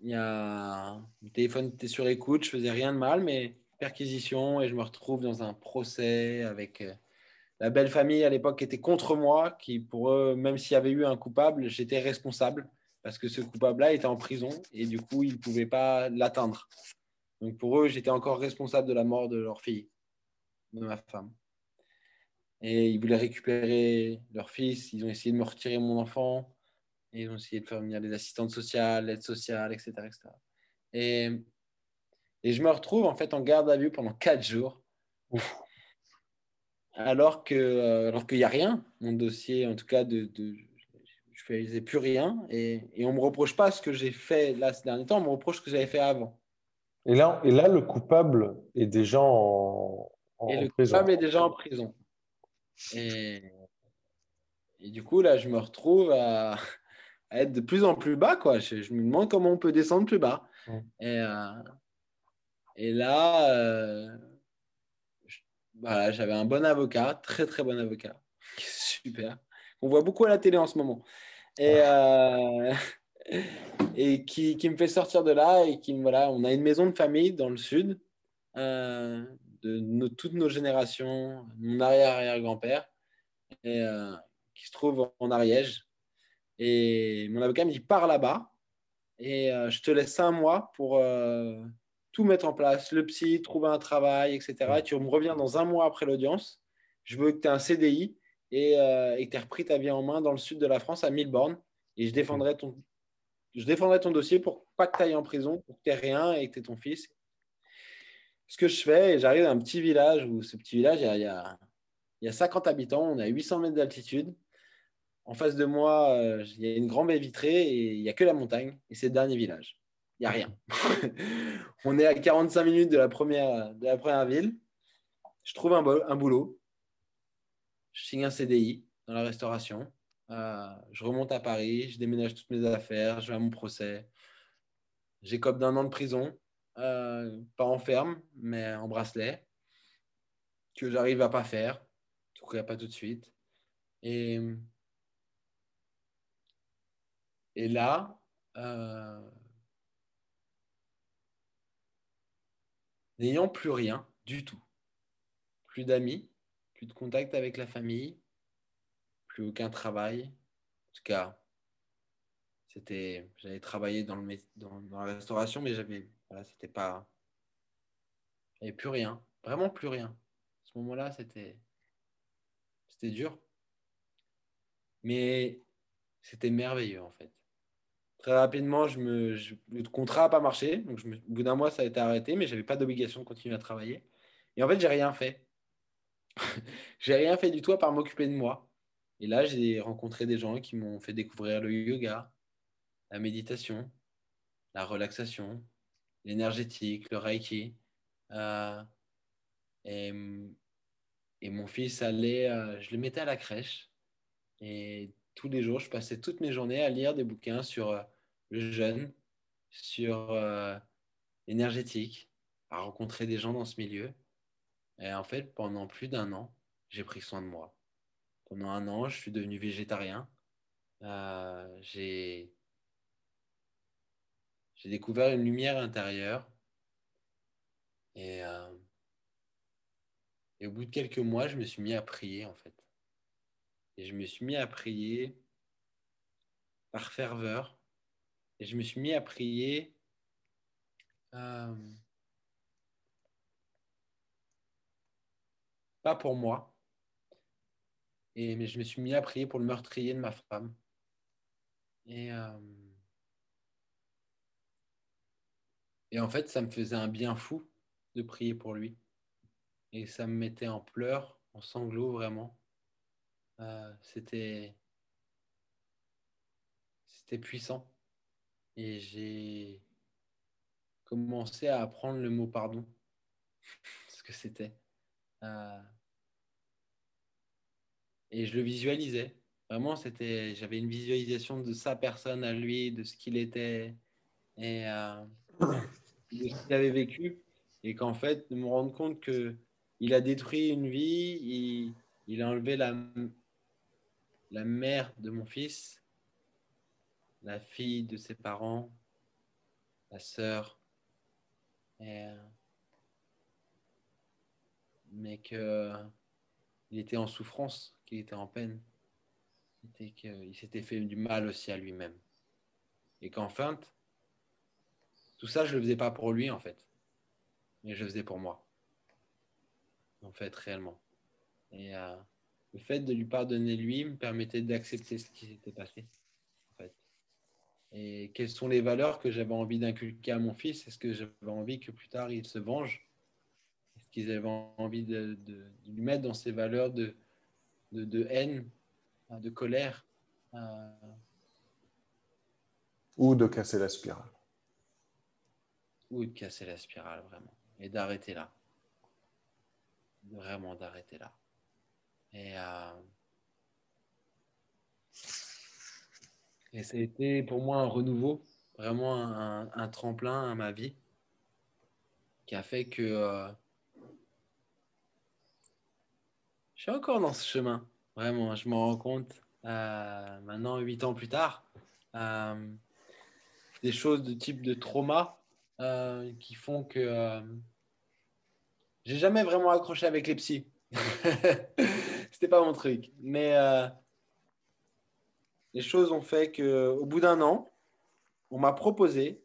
il y a le téléphone était sur écoute, je faisais rien de mal, mais perquisition et je me retrouve dans un procès avec euh, la belle famille à l'époque qui était contre moi, qui pour eux, même s'il y avait eu un coupable, j'étais responsable parce que ce coupable-là était en prison et du coup, ils ne pouvaient pas l'atteindre. Donc pour eux, j'étais encore responsable de la mort de leur fille, de ma femme. Et ils voulaient récupérer leur fils, ils ont essayé de me retirer mon enfant. Et ils ont essayé de faire venir les assistantes sociales, l'aide sociale, etc. Et, et, je me retrouve en fait en garde à vue pendant quatre jours. Alors que euh, alors qu'il n'y a rien, mon dossier, en tout cas, de, de je ne faisais plus rien. Et, et on ne me reproche pas ce que j'ai fait là ces derniers temps, on me reproche ce que j'avais fait avant. Et là, et là, le coupable est déjà en, en et le coupable est déjà en prison. Et, et du coup, là, je me retrouve à, être de plus en plus bas. Quoi. Je, me demande comment on peut descendre plus bas. Et, euh, et, là, euh, voilà, j'avais un bon avocat, très très bon avocat, super. On voit beaucoup à la télé en ce moment. Et, euh, et qui, qui, me fait sortir de là et qui voilà, on a une maison de famille dans le sud de toutes nos générations, mon arrière-arrière-grand-père, qui se trouve en Ariège. Et mon avocat me dit pars là-bas et euh, je te laisse un mois pour euh, tout mettre en place, le psy, trouver un travail, etc. tu me reviens dans un mois après l'audience. Je veux que tu aies un CDI et, euh, et que tu aies repris ta vie en main dans le sud de la France, à Milborne. Et je défendrai ton, dossier pour pas que tu ailles en prison, pour que tu rien et que tu aies ton fils. Ce que je fais, j'arrive dans un petit village où ce petit village, il y a, il y a, il y a 50 habitants, on est à 800 mètres d'altitude. En face de moi, euh, il y a une grande baie vitrée et il n'y a que la montagne. Et c'est le dernier village. Il n'y a rien. on est à 45 minutes de la première, de la ville. Je trouve un, un boulot. Je signe un CDI dans la restauration. Euh, je remonte à Paris, je déménage toutes mes affaires, je vais à mon procès. J'écope d'un an de prison, euh, pas en ferme, mais en bracelet, que j'arrive à pas faire, tout cas pas tout de suite. Et et là, euh, n'ayant plus rien du tout, plus d'amis, plus de contact avec la famille, plus aucun travail. En tout cas, c'était, j'avais travaillé dans, la restauration, mais j'avais, voilà, c'était pas, j'avais plus rien, vraiment plus rien. À ce moment-là, c'était, c'était dur, mais c'était merveilleux en fait. Très rapidement, je me, le contrat n'a pas marché. Donc, au bout d'un mois, ça a été arrêté, mais je n'avais pas d'obligation de continuer à travailler. Et en fait, j'ai rien fait. j'ai rien fait du tout à part m'occuper de moi. Et là, j'ai rencontré des gens qui m'ont fait découvrir le yoga, la méditation, la relaxation, l'énergétique, le reiki. Euh, et, et, mon fils allait, euh, je le mettais à la crèche. Et tous les jours, je passais toutes mes journées à lire des bouquins sur euh, le jeûne, sur l'énergétique, à rencontrer des gens dans ce milieu. Et en fait, pendant plus d'un an, j'ai pris soin de moi. Pendant un an, je suis devenu végétarien. Euh, j'ai découvert une lumière intérieure. Et, euh, et au bout de quelques mois, je me suis mis à prier, en fait. Et je me suis mis à prier par ferveur. Et je me suis mis à prier euh, pas pour moi, et, mais je me suis mis à prier pour le meurtrier de ma femme. Et, euh, et en fait, ça me faisait un bien fou de prier pour lui. Et ça me mettait en pleurs, en sanglots vraiment. Euh, c'était c'était puissant. Et j'ai commencé à apprendre le mot pardon, ce que c'était. Euh, et je le visualisais. Vraiment, c'était, j'avais une visualisation de sa personne à lui, de ce qu'il était et euh, de ce qu'il avait vécu. Et qu'en fait, de me rendre compte que il a détruit une vie, il, a enlevé la, la mère de mon fils, la fille de ses parents, la sœur, et, mais que il était en souffrance, qu'il était en peine, qu'il s'était fait du mal aussi à lui-même. Et qu'en fin, tout ça, je ne le faisais pas pour lui, en fait, mais je le faisais pour moi, en fait, réellement. Et euh, le fait de lui pardonner lui me permettait d'accepter ce qui s'était passé, en fait. Et quelles sont les valeurs que j'avais envie d'inculquer à mon fils? Est-ce que j'avais envie que plus tard il se venge? Est-ce qu'ils avaient envie de, lui mettre dans ces valeurs de, de, haine, hein, de colère euh... Ou de casser la spirale Ou de casser la spirale, vraiment. Et d'arrêter là. Vraiment d'arrêter là. Et. Euh... Ça a été pour moi un renouveau, vraiment un, tremplin à ma vie, qui a fait que euh, je suis encore dans ce chemin. Vraiment, je m'en rends compte euh, maintenant, huit ans plus tard. Des choses de type de trauma qui font que j'ai jamais vraiment accroché avec les psys. C'était pas mon truc. Mais les choses ont fait qu'au bout d'un an, on m'a proposé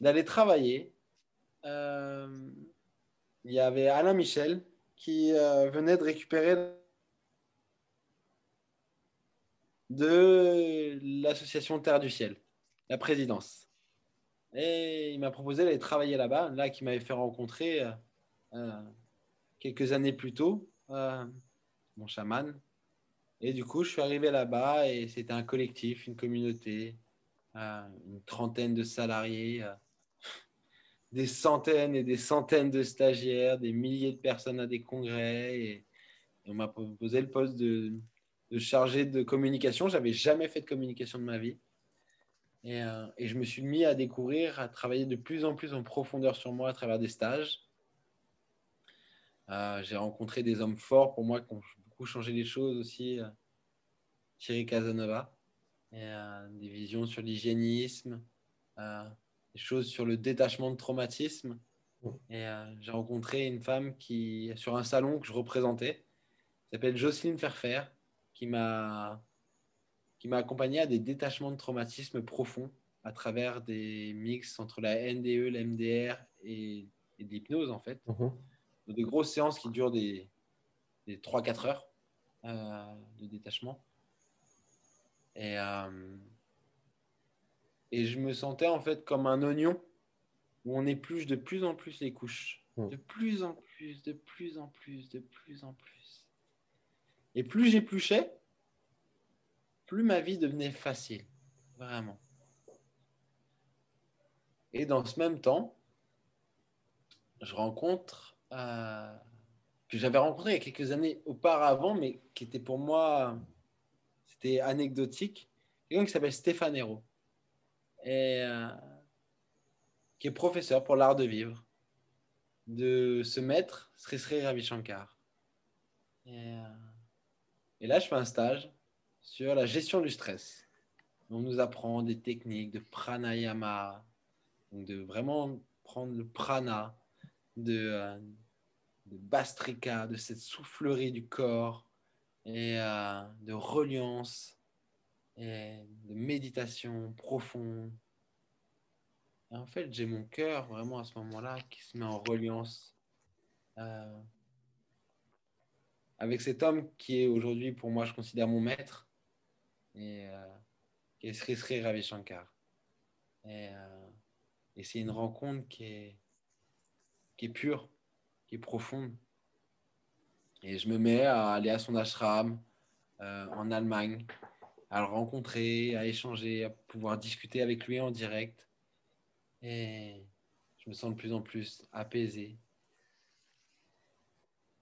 d'aller travailler. Euh, il y avait Alain Michel qui euh, venait de récupérer de l'association Terre du Ciel, la présidence. Et il m'a proposé d'aller travailler là-bas, là, qui m'avait fait rencontrer euh, quelques années plus tôt mon chaman, et du coup, je suis arrivé là-bas et c'était un collectif, une communauté, euh, une trentaine de salariés, euh, des centaines et des centaines de stagiaires, des milliers de personnes à des congrès. Et, on m'a proposé le poste de, chargé de communication. J'avais jamais fait de communication de ma vie. Et, euh, et, je me suis mis à découvrir, à travailler de plus en plus en profondeur sur moi à travers des stages. J'ai rencontré des hommes forts pour moi qui ont changer les choses aussi. Euh, Thierry Casanova, euh, des visions sur l'hygiénisme, euh, des choses sur le détachement de traumatisme. Et j'ai rencontré une femme qui, sur un salon que je représentais, s'appelle Jocelyne Ferfer, qui m'a qui m'a accompagné à des détachements de traumatisme profonds à travers des mix entre la NDE, la MDR et, et l'hypnose en fait. Mhm. Des grosses séances qui durent des, des 3-4 heures euh, de détachement. Et, euh, et je me sentais en fait comme un oignon où on épluche de plus en plus les couches. Hmm. De plus en plus, de plus en plus, de plus en plus. Et plus j'épluchais, plus ma vie devenait facile. Vraiment. Et dans ce même temps, je rencontre euh, que j'avais rencontré il y a quelques années auparavant, mais qui était pour moi, c'était anecdotique. Quelqu'un qui s'appelle Stéphane Hérault, et euh, qui est professeur pour l'art de vivre. de ce maître, Sri Sri Ravi Shankar. Euh, et là, je fais un stage sur la gestion du stress. On nous apprend des techniques de pranayama, donc de vraiment prendre le prana, de, euh, bastrika, de cette soufflerie du corps, et euh, de reliance, et de méditation profonde. Et en fait, j'ai mon cœur vraiment à ce moment-là qui se met en reliance euh, avec cet homme qui est aujourd'hui, pour moi, je considère mon maître, et euh, est Sri Sri Ravi Shankar. Et, euh, et c'est une rencontre qui est, pure, qui est profonde. Et je me mets à aller à son ashram euh, en Allemagne, à le rencontrer, à échanger, à pouvoir discuter avec lui en direct. Et je me sens de plus en plus apaisé.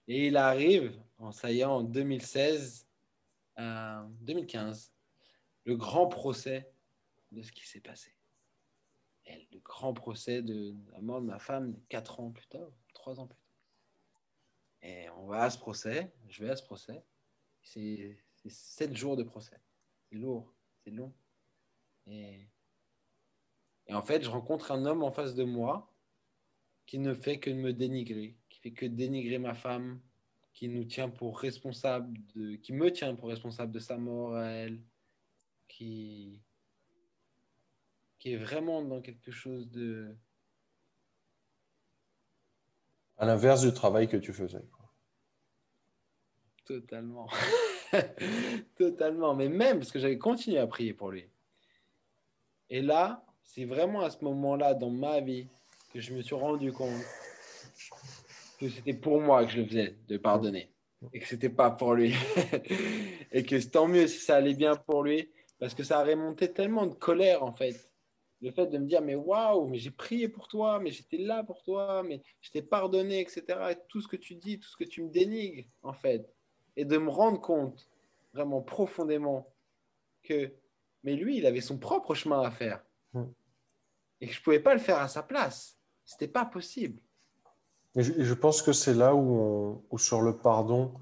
Et il arrive, en, ça en 2016, euh, 2015, le grand procès de ce qui s'est passé. Le grand procès de la mort de ma femme, quatre ans plus tard, trois ans plus tard. Et on va à ce procès, je vais à ce procès. C'est sept jours de procès. C'est lourd, c'est long. Et, et en fait, je rencontre un homme en face de moi qui ne fait que me dénigrer, qui fait que dénigrer ma femme, qui nous tient pour responsable de, qui me tient pour responsable de sa mort à elle, qui, qui est vraiment dans quelque chose de, À l'inverse du travail que tu faisais. quoi. Totalement. Totalement. Mais même parce que j'avais continué à prier pour lui. Et là, c'est vraiment à ce moment-là dans ma vie que je me suis rendu compte que c'était pour moi que je le faisais, de pardonner. Et que c'était pas pour lui. et que tant mieux si ça allait bien pour lui. Parce que ça a remonté tellement de colère, en fait. Le fait de me dire, mais waouh, mais j'ai prié pour toi, mais j'étais là pour toi, mais je t'ai pardonné, etc. Et tout ce que tu dis, tout ce que tu me dénigres, en fait. Et de me rendre compte, vraiment profondément, que, mais lui, il avait son propre chemin à faire. Mm. Et que je pouvais pas le faire à sa place. C'était pas possible. Et je, pense que c'est là où, on- où sur le pardon,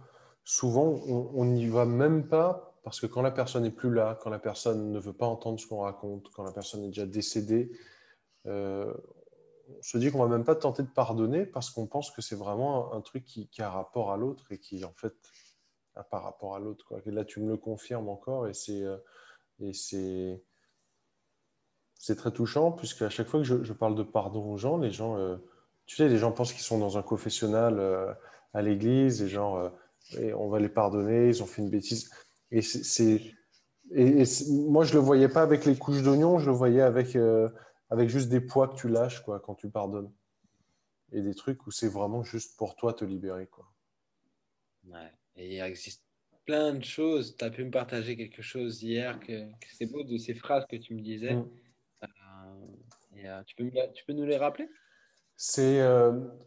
souvent, on n'y va même pas parce que quand la personne n'est plus là, quand la personne ne veut pas entendre ce qu'on raconte, quand la personne est déjà décédée, euh, on se dit qu'on va même pas tenter de pardonner parce qu'on pense que c'est vraiment un, truc qui, a rapport à l'autre et qui, en fait, n'a pas rapport à l'autre. là, tu me le confirmes encore et c'est euh, et c'est très touchant puisque à chaque fois que je, parle de pardon aux gens, les gens, euh, tu sais, les gens pensent qu'ils sont dans un confessionnal à l'église et genre, et on va les pardonner, ils ont fait une bêtise. Et c'est, et, moi, je le voyais pas avec les couches d'oignon, je le voyais avec, euh, avec juste des poids que tu lâches quoi, quand tu pardonnes. Et des trucs où c'est vraiment juste pour toi te libérer. Quoi. Ouais. Et il existe plein de choses. Tu as pu me partager quelque chose hier que, que c'est beau de ces phrases que tu me disais. Mm. Euh, et, euh, tu, peux me tu peux nous les rappeler? C'est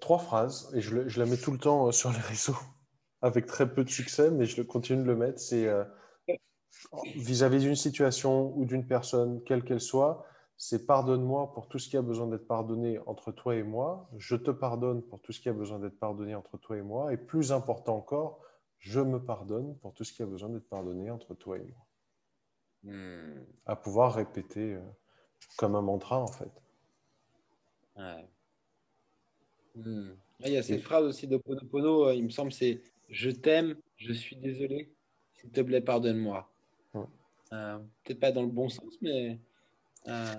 trois phrases et je, je la mets tout le temps sur les réseaux avec très peu de succès, mais je continue de le mettre. C'est euh, vis-à-vis d'une situation ou d'une personne, quelle qu'elle soit, c'est pardonne-moi pour tout ce qui a besoin d'être pardonné entre toi et moi. Je te pardonne pour tout ce qui a besoin d'être pardonné entre toi et moi. Et plus important encore, je me pardonne pour tout ce qui a besoin d'être pardonné entre toi et moi. Hmm, À pouvoir répéter euh, comme un mantra en fait. ouais. Hmm. Ah, Il y a cette Et- phrase aussi de Ponopono, il me semble, c'est Je t'aime, je suis désolé, s'il te plaît, pardonne-moi. Ouais. Euh, Peut-être pas dans le bon sens, mais. euh,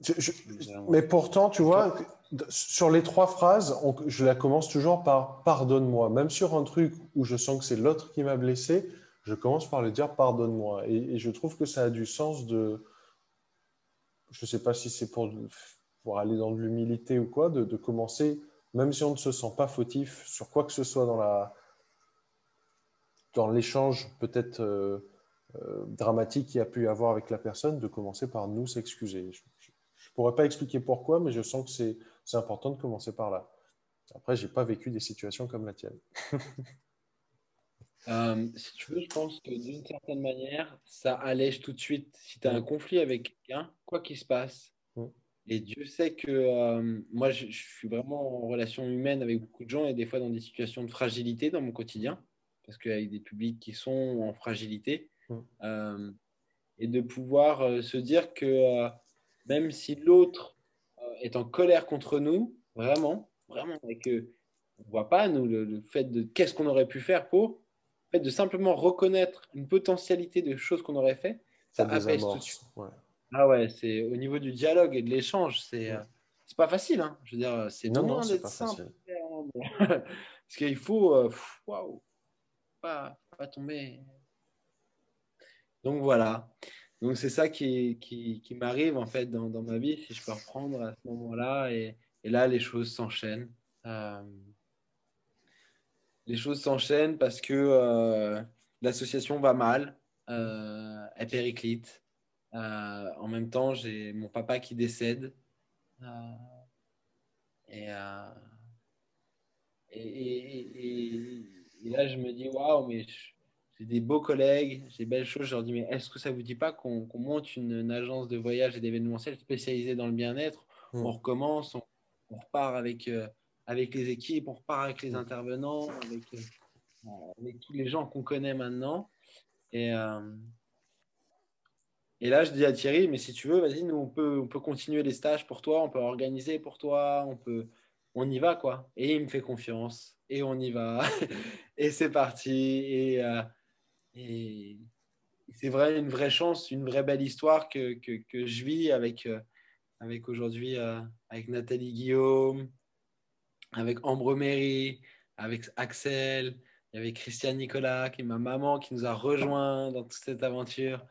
Je- je- Vraiment. mais pourtant, tu vois, sur les trois phrases, on- je la commence toujours par pardonne-moi. Même sur un truc où je sens que c'est l'autre qui m'a blessé, je commence par le dire pardonne-moi. Et, et je trouve que ça a du sens de. Je ne sais pas si c'est pour, pour aller dans de l'humilité ou quoi, de, de commencer, même si on ne se sent pas fautif sur quoi que ce soit dans la dans l'échange peut-être euh, euh, dramatique qu'il y a pu avoir avec la personne, de commencer par nous s'excuser. Je ne pourrais pas expliquer pourquoi, mais je sens que c'est important de commencer par là. Après, j'ai pas vécu des situations comme la tienne. Euh, si tu veux, je pense que d'une certaine manière, ça allège tout de suite. Si tu as un conflit avec quelqu'un, quoi qu'il se passe. Et Dieu sait que euh, moi, je, suis vraiment en relation humaine avec beaucoup de gens et des fois dans des situations de fragilité dans mon quotidien, parce qu'avec des publics qui sont en fragilité, mm. euh, et de pouvoir euh, se dire que même si l'autre est en colère contre nous, vraiment, vraiment, et que on voit pas nous le, fait de qu'est-ce qu'on aurait pu faire pour, fait de simplement reconnaître une potentialité de choses qu'on aurait fait, ça, apaise tout de suite. Ah ouais, c'est au niveau du dialogue et de l'échange, c'est euh, c'est pas facile. Hein. Je veux dire, c'est non, non d'être simple. Parce qu'il faut, euh, waouh, pas, pas tomber. Donc voilà. Donc c'est ça qui, qui, qui m'arrive en fait dans, dans, ma vie, si je peux reprendre à ce moment-là. Et, et, là, les choses s'enchaînent. Euh, les choses s'enchaînent parce que l'association va mal, elle périclite. Euh, en même temps, j'ai mon papa qui décède. Euh, euh, et, et, là, je me dis, waouh, mais j'ai des beaux collègues, j'ai belles choses. Je leur dis, mais est-ce que ça vous dit pas qu'on monte une, agence de voyage et d'événementiel spécialisée dans le bien-être? Mmh. On recommence, on, repart avec, avec les équipes, on repart avec les mmh. intervenants, avec, avec tous les gens qu'on connaît maintenant. Et, et là, je dis à Thierry, mais si tu veux, vas-y, nous, on peut, on peut continuer les stages pour toi, on peut organiser pour toi, on peut, on y va, quoi. Et il me fait confiance, et on y va, et c'est parti. Et, euh, et c'est vrai, une vraie chance, une vraie belle histoire que, que, je vis avec, euh, avec aujourd'hui, euh, avec Nathalie Guillaume, avec Ambre Méry, avec Axel, avec Christiane Nicolas, qui est ma maman, qui nous a rejoint dans toute cette aventure.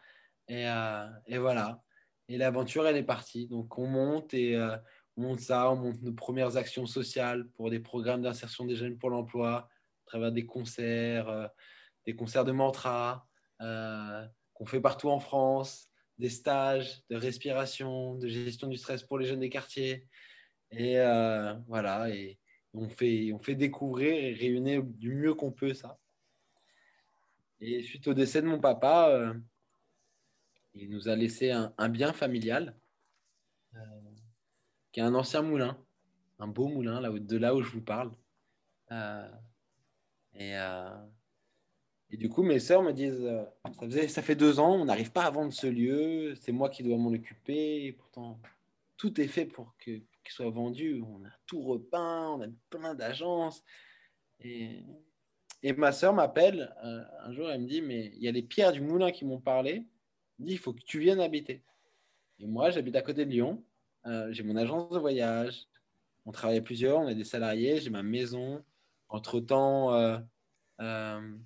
Euh, et, voilà. Et l'aventure, elle est partie. Donc, on monte et euh, on monte ça, on monte nos premières actions sociales pour des programmes d'insertion des jeunes pour l'emploi, à travers des concerts, euh, des concerts de mantra qu'on fait partout en France, des stages de respiration, de gestion du stress pour les jeunes des quartiers. Et voilà. Et on fait, on fait découvrir et réunir du mieux qu'on peut ça. Et suite au décès de mon papa, il nous a laissé un, bien familial, euh, qui est un ancien moulin, un beau moulin, là, de là où je vous parle. Euh, et, euh, et, du coup, mes sœurs me disent, ça, faisait, ça fait deux ans, on n'arrive pas à vendre ce lieu, c'est moi qui dois m'en occuper. pourtant, tout est fait pour qu'il soit vendu. On a tout repeint, on a plein d'agences. Et, et ma sœur m'appelle un jour, elle me dit, mais il y a les pierres du moulin qui m'ont parlé dit il faut que tu viennes habiter. Et moi, j'habite à côté de Lyon. Euh, j'ai mon agence de voyage. On travaille à plusieurs, on est des salariés. J'ai ma maison. Entre-temps, euh, euh,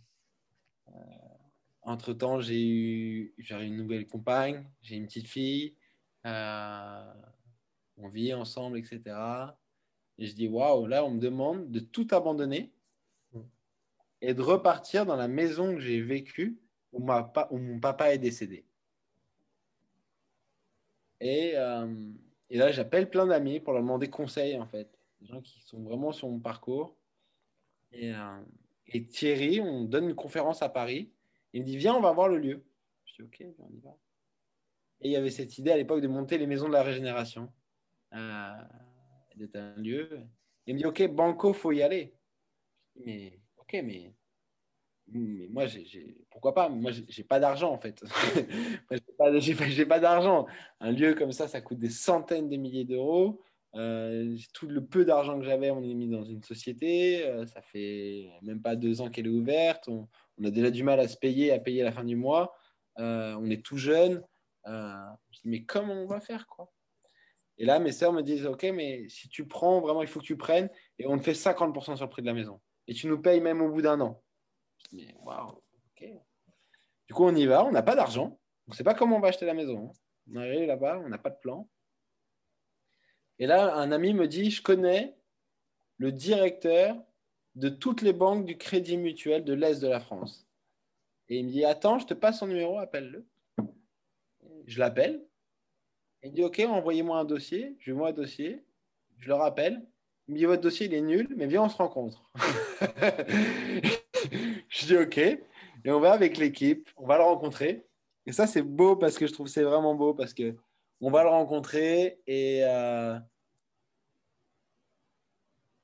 entre-temps j'ai eu une nouvelle compagne. J'ai une petite fille. on vit ensemble, etc. Et je dis waouh, là, on me demande de tout abandonner et de repartir dans la maison que j'ai vécue où, ma, où mon papa est décédé. Et, euh, et là, j'appelle plein d'amis pour leur demander conseil, en fait. Des gens qui sont vraiment sur mon parcours. Et, euh, et Thierry, on donne une conférence à Paris. Il me dit, viens, on va voir le lieu. Je dis, ok, on y va. Et il y avait cette idée à l'époque de monter les maisons de la régénération. Euh, d'être un lieu. Il me dit, ok, Banco, faut y aller. Mais, ok, mais mais moi, pourquoi pas? Moi, j'ai pas d'argent en fait. j'ai pas, pas d'argent. Un lieu comme ça, ça coûte des centaines de milliers d'euros. Euh, tout le peu d'argent que j'avais, on est mis dans une société. Euh, ça fait même pas deux ans qu'elle est ouverte. On, a déjà du mal à se payer, à payer à la fin du mois. Euh, on est tout jeune. je dis, mais comment on va faire quoi? Et là, mes sœurs me disent, ok, mais si tu prends, vraiment, il faut que tu prennes et on te fait 50% sur le prix de la maison. Et tu nous payes même au bout d'un an. Waouh, ok. Du coup, on y va, on n'a pas d'argent, on ne sait pas comment on va acheter la maison. On arrive là-bas, on n'a pas de plan. Et là, un ami me dit, je connais le directeur de toutes les banques du Crédit Mutuel de l'Est de la France. Et il me dit, attends, je te passe son numéro, appelle-le. Je l'appelle. Il me dit, OK, envoyez-moi un dossier. Je lui envoie un dossier. Je le rappelle. Il me dit, votre dossier, il est nul, mais viens, on se rencontre. je dis OK. Et on va avec l'équipe, on va le rencontrer. Et ça, c'est beau parce que je trouve c'est vraiment beau parce que on va le rencontrer et, euh,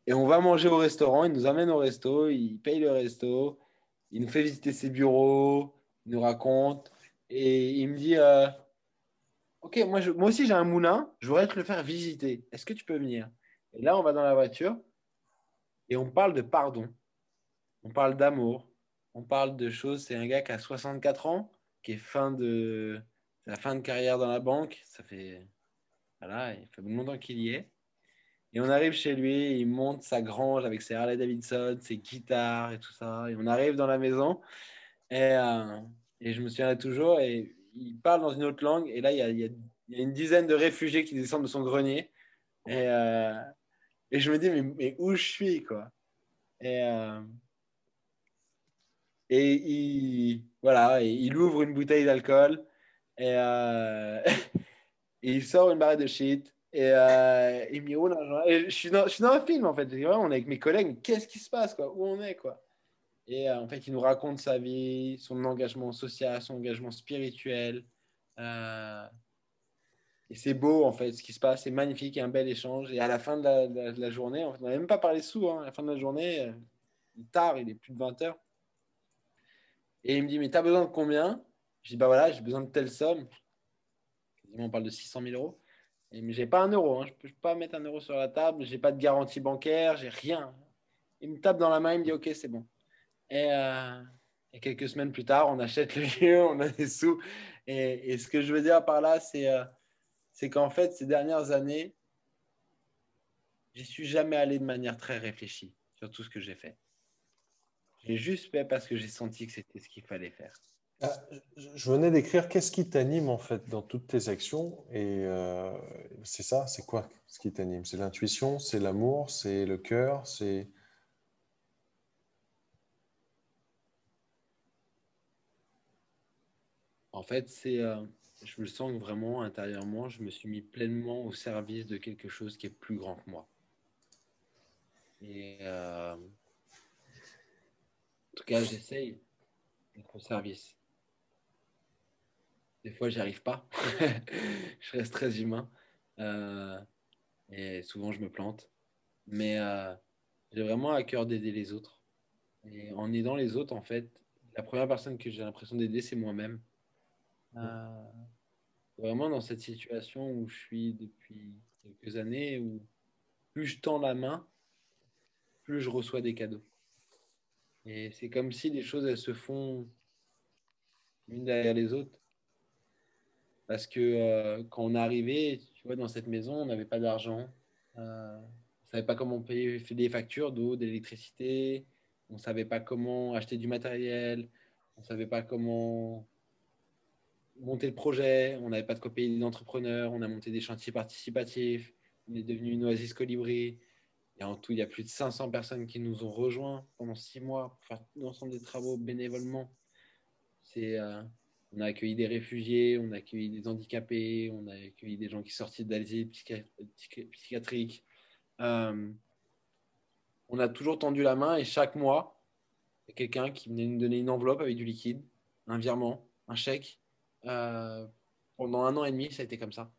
et on va manger au restaurant. Il nous amène au resto, il paye le resto, il nous fait visiter ses bureaux, il nous raconte et il me dit euh, Ok, moi, moi aussi j'ai un moulin, je voudrais te le faire visiter. Est-ce que tu peux venir? Et là, on va dans la voiture et on parle de pardon, on parle d'amour, on parle de choses. C'est un gars qui a 64 ans, qui est fin de la fin de carrière dans la banque. Ça fait voilà, il fait longtemps qu'il y est. Et on arrive chez lui, il monte sa grange avec ses Harley Davidson, ses guitares et tout ça. Et on arrive dans la maison et, euh, et je me souviendrai toujours. Et il parle dans une autre langue. Et là, il y a, il y a, une dizaine de réfugiés qui descendent de son grenier. Et, euh, et je me dis, mais, où je suis, quoi? Euh, et il, voilà, et il ouvre une bouteille d'alcool et, euh, et, il sort une barre de shit. Et euh, il me dit, oh là, et je, suis dans, un film en fait. on est avec mes collègues, qu'est-ce qui se passe quoi? Où on est quoi? Et euh, en fait, il nous raconte sa vie, son engagement social, son engagement spirituel. Et c'est beau en fait ce qui se passe, c'est magnifique, a un bel échange. Et à la fin de la, journée, on n'a même pas parlé sous, hein, à la fin de la journée, tard, il est plus de 20 heures. Et il me dit, mais tu as besoin de combien? Je dis, bah voilà, j'ai besoin de telle somme. On parle de 600 000 euros. Et, mais j'ai pas un euro, hein. je peux pas mettre un euro sur la table, j'ai pas de garantie bancaire, j'ai rien. Il me tape dans la main, il me dit, ok, c'est bon. Et, euh, quelques semaines plus tard, on achète le lieu, on a des sous. Et, ce que je veux dire par là, c'est euh, c'est qu'en fait, ces dernières années, j'y suis jamais allé de manière très réfléchie sur tout ce que j'ai fait. J'ai juste fait parce que j'ai senti que c'était ce qu'il fallait faire. Ah, je venais d'écrire qu'est-ce qui t'anime en fait dans toutes tes actions et euh, c'est ça, c'est quoi ce qui t'anime? C'est l'intuition, c'est l'amour, c'est le cœur, c'est En fait, c'est euh, je me sens que vraiment intérieurement, je me suis mis pleinement au service de quelque chose qui est plus grand que moi. Et euh, tout cas, j'essaye d'être au service. Des fois, j'y arrive pas. je reste très humain. Euh, et souvent, je me plante. Mais euh, j'ai vraiment à cœur d'aider les autres. Et en aidant les autres, en fait, la première personne que j'ai l'impression d'aider, c'est moi-même. Euh, vraiment dans cette situation où je suis depuis quelques années, où plus je tends la main, plus je reçois des cadeaux. Et c'est comme si les choses, elles se font l'une derrière les autres. Parce que euh, quand on est arrivé, tu vois, dans cette maison, on n'avait pas d'argent. Euh, on ne savait pas comment payer des factures d'eau, d'électricité. On ne savait pas comment acheter du matériel. On ne savait pas comment monter le projet. On n'avait pas de quoi payer des entrepreneurs. On a monté des chantiers participatifs. On est devenu une oasis colibri. Et en tout, il y a plus de 500 personnes qui nous ont rejoints pendant six mois pour faire l'ensemble des travaux bénévolement. Euh, on a accueilli des réfugiés, on a accueilli des handicapés, on a accueilli des gens qui sortaient d'asile psychiatrique. Euh, on a toujours tendu la main et chaque mois, il y a quelqu'un qui venait nous donner une enveloppe avec du liquide, un virement, un chèque. Euh, pendant un an et demi, ça a été comme ça.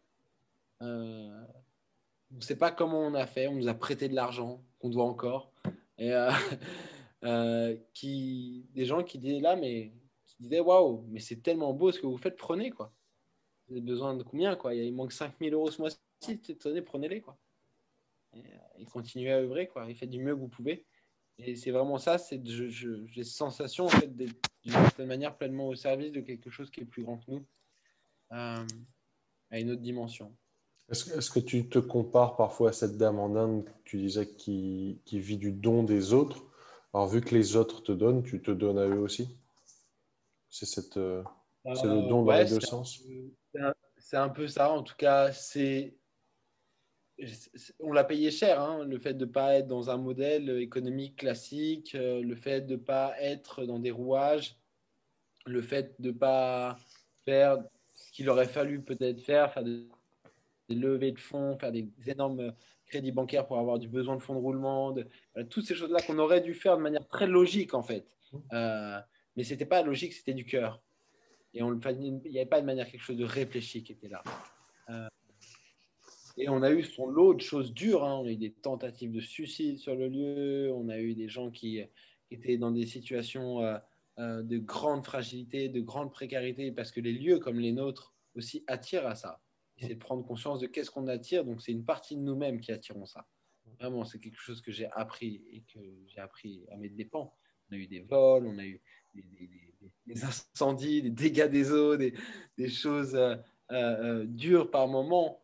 On ne sait pas comment on a fait, on nous a prêté de l'argent qu'on doit encore. Et euh, euh, qui, des gens qui disaient là, mais qui disaient waouh, mais c'est tellement beau ce que vous faites, prenez quoi. Vous avez besoin de combien quoi? Il manque 5000 euros ce mois-ci, tenez, prenez-les quoi. Et, et continuez à œuvrer quoi. Et faites du mieux que vous pouvez. Et c'est vraiment ça, c'est j'ai sensation en fait d'une certaine manière pleinement au service de quelque chose qui est plus grand que nous, euh, à une autre dimension. Est-ce est que tu te compares parfois à cette dame en Inde, tu disais, qui, qui, vit du don des autres? Alors, vu que les autres te donnent, tu te donnes à eux aussi? C'est cette, euh, euh, le don ouais, dans les deux sens? C'est un, un, peu ça. En tout cas, c'est. On l'a payé cher, hein, le fait de ne pas être dans un modèle économique classique, euh, le fait de ne pas être dans des rouages, le fait de ne pas faire ce qu'il aurait fallu peut-être faire, faire des des levées de fonds, faire des énormes crédits bancaires pour avoir du besoin de fonds de roulement, de, voilà, toutes ces choses-là qu'on aurait dû faire de manière très logique en fait. Euh, mais c'était pas logique, c'était du cœur. Et on, il n'y avait pas de manière quelque chose de réfléchi qui était là. et on a eu son lot de choses dures. Hein. On a eu des tentatives de suicide sur le lieu. On a eu des gens qui, étaient dans des situations de grande fragilité, de grande précarité, parce que les lieux comme les nôtres aussi attirent à ça. C'est de prendre conscience de qu'est-ce qu'on attire. Donc, c'est une partie de nous-mêmes qui attirons ça. Vraiment, c'est quelque chose que j'ai appris et que j'ai appris à mes dépens. On a eu des vols, on a eu des, incendies, des dégâts des eaux, des, choses euh, euh, euh, dures par moments.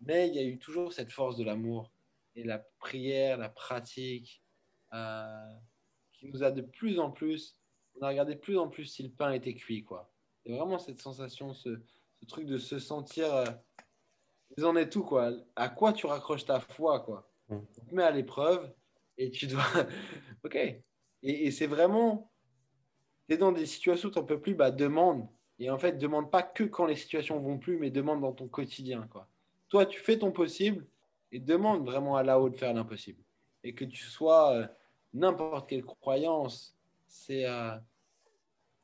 mais il y a eu toujours cette force de l'amour et la prière, la pratique, qui nous a de plus en plus, on a regardé de plus en plus si le pain était cuit. quoi. C'est vraiment cette sensation, ce, truc de se sentir vous en êtes tout, quoi. À quoi tu raccroches ta foi, quoi. Mm. Tu te mets à l'épreuve et tu dois. ok. Et, c'est vraiment. Tu es dans des situations où tu n'en peux plus, bah demande. Et en fait, demande pas que quand les situations vont plus, mais demande dans ton quotidien, quoi. Toi, tu fais ton possible et demande vraiment à là-haut de faire l'impossible. Et que tu sois euh, n'importe quelle croyance, c'est. Euh,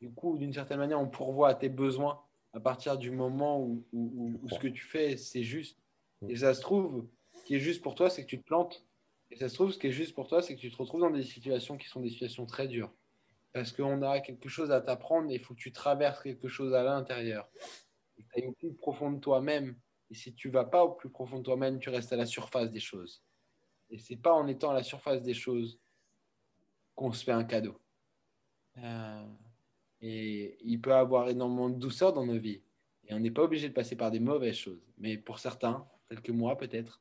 du coup, d'une certaine manière, on pourvoit à tes besoins à partir du moment où, ce que tu fais, c'est juste. Et ça se trouve, ce qui est juste pour toi, c'est que tu te plantes. Et ça se trouve, ce qui est juste pour toi, c'est que tu te retrouves dans des situations qui sont des situations très dures. Parce qu'on a quelque chose à t'apprendre et il faut que tu traverses quelque chose à l'intérieur. Tu as au plus profond de toi-même. Et si tu vas pas au plus profond de toi-même, tu restes à la surface des choses. Et c'est pas en étant à la surface des choses qu'on se fait un cadeau. Euh, et il peut avoir énormément de douceur dans nos vies. Et on n'est pas obligé de passer par des mauvaises choses. Mais pour certains, tels que moi peut-être,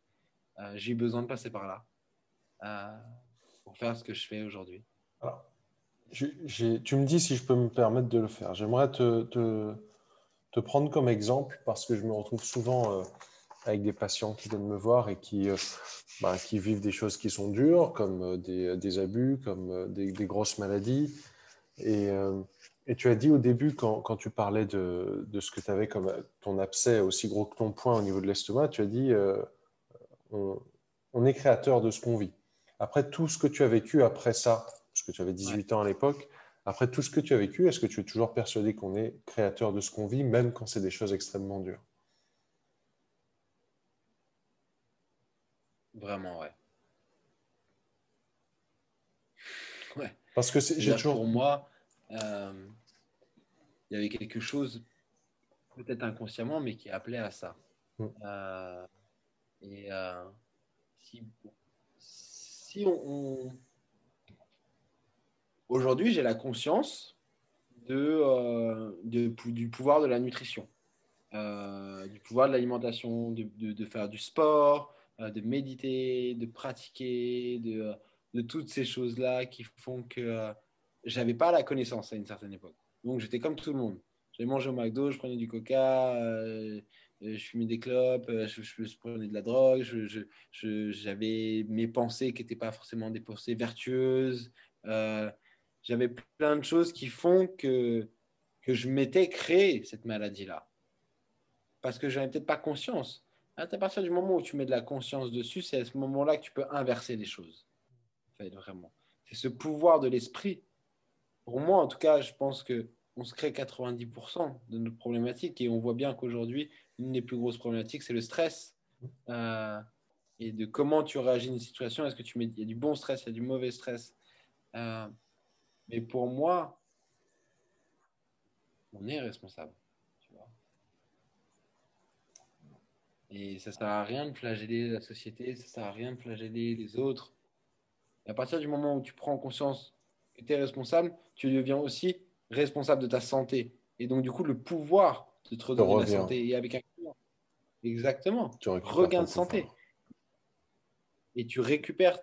euh, j'ai besoin de passer par là euh, pour faire ce que je fais aujourd'hui. tu me dis si je peux me permettre de le faire. J'aimerais te, prendre comme exemple parce que je me retrouve souvent euh, avec des patients qui viennent me voir et qui, bah, qui vivent des choses qui sont dures, comme des, des abus, comme des, des, grosses maladies. Et et tu as dit au début, quand, quand tu parlais de, de ce que tu avais comme ton abcès aussi gros que ton poing au niveau de l'estomac, tu as dit euh, on, on, est créateur de ce qu'on vit. Après tout ce que tu as vécu après ça, parce que tu avais 18 ans à l'époque, après tout ce que tu as vécu, est-ce que tu es toujours persuadé qu'on est créateur de ce qu'on vit, même quand c'est des choses extrêmement dures? Vraiment, ouais. Ouais. Parce que j'ai toujours. Pour moi, euh, il y avait quelque chose, peut-être inconsciemment, mais qui appelait à ça. Mm. Euh, et euh, si, si on, Aujourd'hui, j'ai la conscience de, de, du pouvoir de la nutrition, du pouvoir de l'alimentation, de, de, faire du sport, de méditer, de pratiquer, de, de toutes ces choses-là qui font que j'avais pas la connaissance à une certaine époque. Donc j'étais comme tout le monde. J'allais manger au McDo, je prenais du coca, euh, je fumais des clopes, euh, je, prenais de la drogue, j'avais mes pensées qui n'étaient pas forcément des pensées vertueuses. Euh, j'avais plein de choses qui font que, que je m'étais créé cette maladie-là. Parce que je n'avais peut-être pas conscience. À partir du moment où tu mets de la conscience dessus, c'est à ce moment-là que tu peux inverser les choses. vraiment. C'est ce pouvoir de l'esprit pour moi, en tout cas, je pense que on se crée 90% de notre problématique et on voit bien qu'aujourd'hui, une des plus grosses problématiques, c'est le stress. Euh, et de comment tu réagis à une situation. Est-ce que tu mets, y a du bon stress, il y a du mauvais stress? Euh, mais pour moi, on est responsable. Et ça ne sert à rien de flageller la société, ça ne sert à rien de flageller les autres. Et à partir du moment où tu prends conscience tu es responsable, tu deviens aussi responsable de ta santé. Et donc, du coup, le pouvoir de te redonner la santé. Et avec un Exactement. Tu regain de santé. Et tu récupères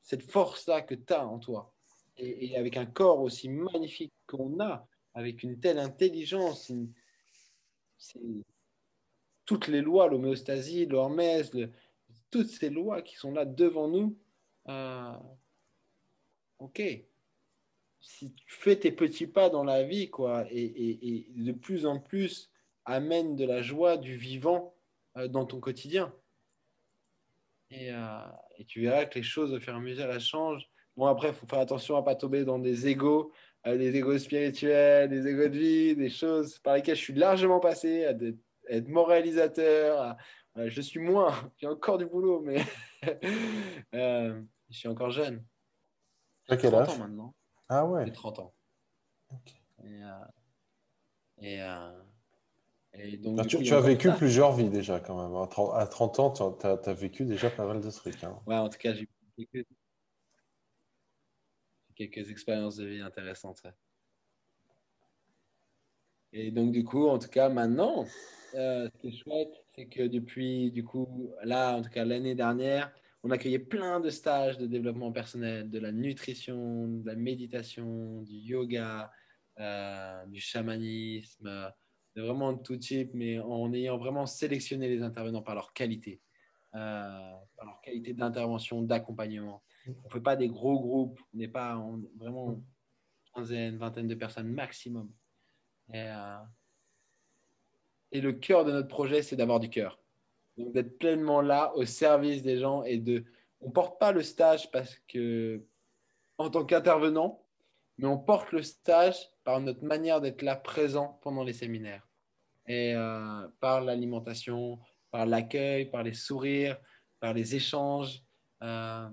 cette force-là que tu as en toi. Et, avec un corps aussi magnifique qu'on a, avec une telle intelligence, toutes les lois, l'homéostasie, l'hormèse, toutes ces lois qui sont là devant nous. Euh, ok, si tu fais tes petits pas dans la vie, quoi, et, de plus en plus amène de la joie, du vivant euh, dans ton quotidien. Euh, et, tu verras que les choses, au fur et à mesure, elles changent. Bon, après, il faut faire attention à ne pas tomber dans des égaux, euh, des égaux spirituels, des égaux de vie, des choses par lesquelles je suis largement passé, à, être moralisateur. je suis moins, j'ai encore du boulot, mais je suis encore jeune. À quel âge? maintenant. Ah ouais. J'ai 30 ans. Et, donc, tu, as vécu plusieurs vies déjà quand même. À 30 ans, tu as, vécu déjà pas mal de trucs. Hein. Ouais, en tout cas, j'ai vécu quelques expériences de vie intéressantes. Et donc, du coup, en tout cas, maintenant, euh, ce qui est chouette, c'est que depuis, du coup, là, en tout cas, l'année dernière, on accueillait plein de stages de développement personnel, de la nutrition, de la méditation, du yoga, euh, du chamanisme, vraiment de tout type, mais en ayant vraiment sélectionné les intervenants par leur qualité, euh, par leur qualité d'intervention, d'accompagnement. On ne fait pas des gros groupes, on n'est pas vraiment une quinzaine, vingtaine de personnes maximum. Euh, et le cœur de notre projet, c'est d'avoir du cœur. D'être pleinement là au service des gens et de. On ne porte pas le stage parce que, en tant qu'intervenant, mais on porte le stage par notre manière d'être là présent pendant les séminaires. Et euh, par l'alimentation, par l'accueil, par les sourires, par les échanges, euh,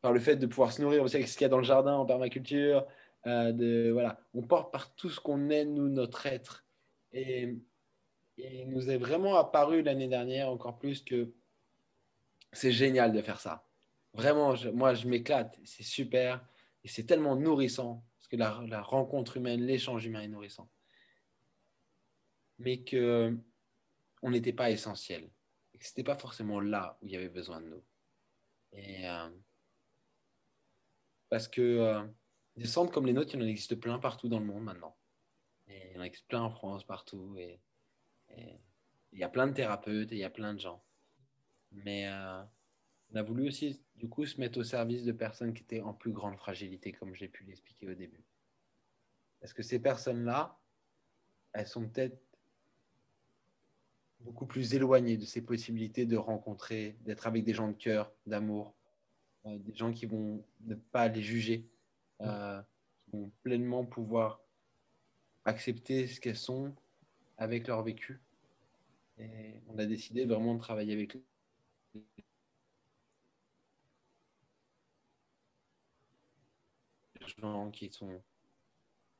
par le fait de pouvoir se nourrir aussi avec ce qu'il y a dans le jardin en permaculture. Euh, de, voilà. On porte par tout ce qu'on est, nous, notre être. Et il nous est vraiment apparu l'année dernière encore plus que c'est génial de faire ça. Vraiment, moi, je m'éclate. C'est super. Et c'est tellement nourrissant, parce que la, rencontre humaine, l'échange humain est nourrissant. Mais que on n'était pas essentiel. Et que ce n'était pas forcément là où il y avait besoin de nous. Et, euh, parce que euh, des centres comme les nôtres, il en existe plein partout dans le monde maintenant. Et il en existe plein en France, partout. Et, il y a plein de thérapeutes et il y a plein de gens. Mais euh, on a voulu aussi, du coup, se mettre au service de personnes qui étaient en plus grande fragilité, comme j'ai pu l'expliquer au début. Parce que ces personnes-là, elles sont peut-être beaucoup plus éloignées de ces possibilités de rencontrer, d'être avec des gens de cœur, d'amour, euh, des gens qui vont ne pas les juger, euh, qui vont pleinement pouvoir accepter ce qu'elles sont avec leur vécu. Et on a décidé vraiment de travailler avec eux gens qui sont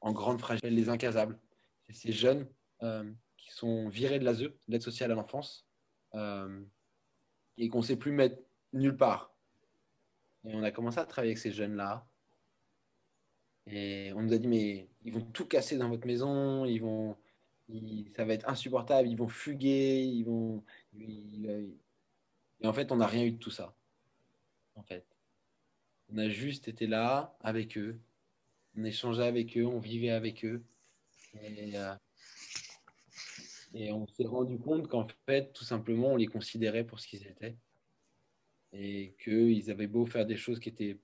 en grande fragilité, les incasables. C'est ces jeunes euh, qui sont virés de l'ASE, l'aide sociale à l'enfance, euh, et qu'on ne sait plus mettre nulle part. Et on a commencé à travailler avec ces jeunes-là. Et on nous a dit, mais ils vont tout casser dans votre maison, ils vont, ça va être insupportable, ils vont fuguer, ils vont... et en fait, on n'a rien eu de tout ça. En fait. On a juste été là avec eux, on échangeait avec eux, on vivait avec eux. Et, euh, on s'est rendu compte qu'en fait, tout simplement, on les considérait pour ce qu'ils étaient. Et qu'ils avaient beau faire des choses qui étaient.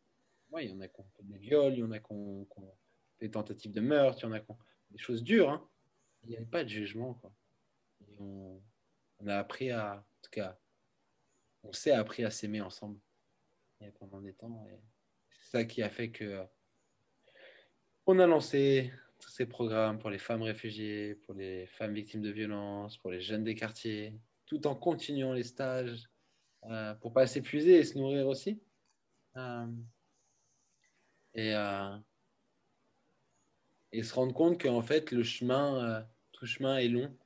Ouais, il y en a qui ont fait des viols, il y en a qui ont, fait des tentatives de meurtre, il y en a qui ont des choses dures. Hein. Il n'y avait pas de jugement. Quoi. on, a appris à. En tout cas, on s'est appris à s'aimer ensemble pendant des temps. c'est ça qui a fait que on a lancé tous ces programmes pour les femmes réfugiées, pour les femmes victimes de violences, pour les jeunes des quartiers, tout en continuant les stages euh, pour pas s'épuiser et se nourrir aussi. Euh, et, euh, et se rendre compte qu'en fait, le chemin, tout chemin est long.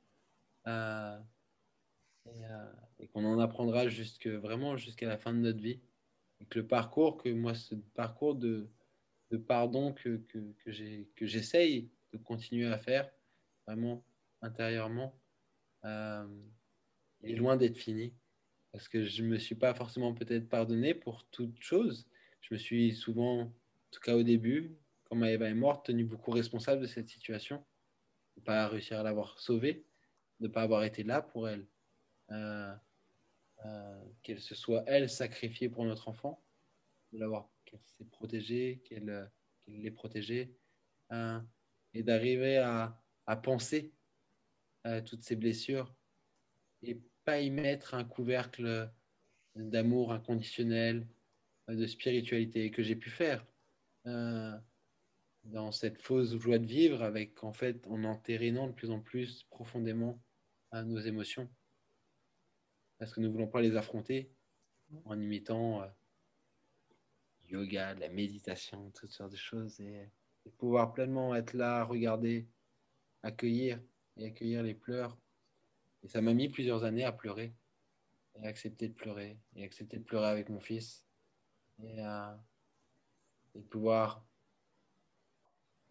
et, qu'on en apprendra jusque, vraiment jusqu'à la fin de notre vie. Et que le parcours, que moi, ce parcours de, pardon que, que, j'essaye de continuer à faire, vraiment intérieurement, euh, est loin d'être fini. Parce que je ne me suis pas forcément peut-être pardonné pour toute chose. Je me suis souvent, en tout cas au début, quand Maëva est morte, tenu beaucoup responsable de cette situation. De pas réussir à l'avoir sauvée, de ne pas avoir été là pour elle. Euh, euh, qu'elle se soit, elle, sacrifiée pour notre enfant, l'avoir qu'elle s'est protégée, qu'elle euh, l'ait protégée, hein, et d'arriver à, penser à toutes ces blessures et pas y mettre un couvercle d'amour inconditionnel, de spiritualité que j'ai pu faire dans cette fausse joie de vivre avec en fait en entérinant de plus en plus profondément à nos émotions. Parce que nous ne voulons pas les affronter en imitant euh, yoga, la méditation, toutes sortes de choses. Et, pouvoir pleinement être là, regarder, accueillir et accueillir les pleurs. Et ça m'a mis plusieurs années à pleurer et accepter de pleurer et accepter de pleurer avec mon fils et, euh, et pouvoir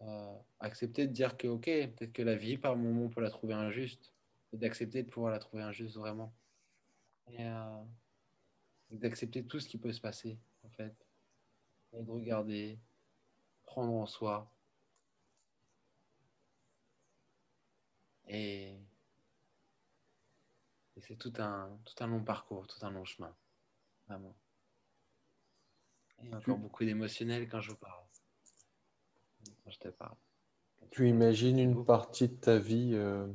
euh, accepter de dire que ok peut-être que la vie par moment on peut la trouver injuste et d'accepter de pouvoir la trouver injuste vraiment et, euh, et d'accepter tout ce qui peut se passer en fait et de regarder prendre en soi et et c'est tout un, tout un long parcours, tout un long chemin. Vraiment. Et encore beaucoup d'émotionnel quand je vous parle. Je te parle. Tu imagines une partie de ta vie, euh,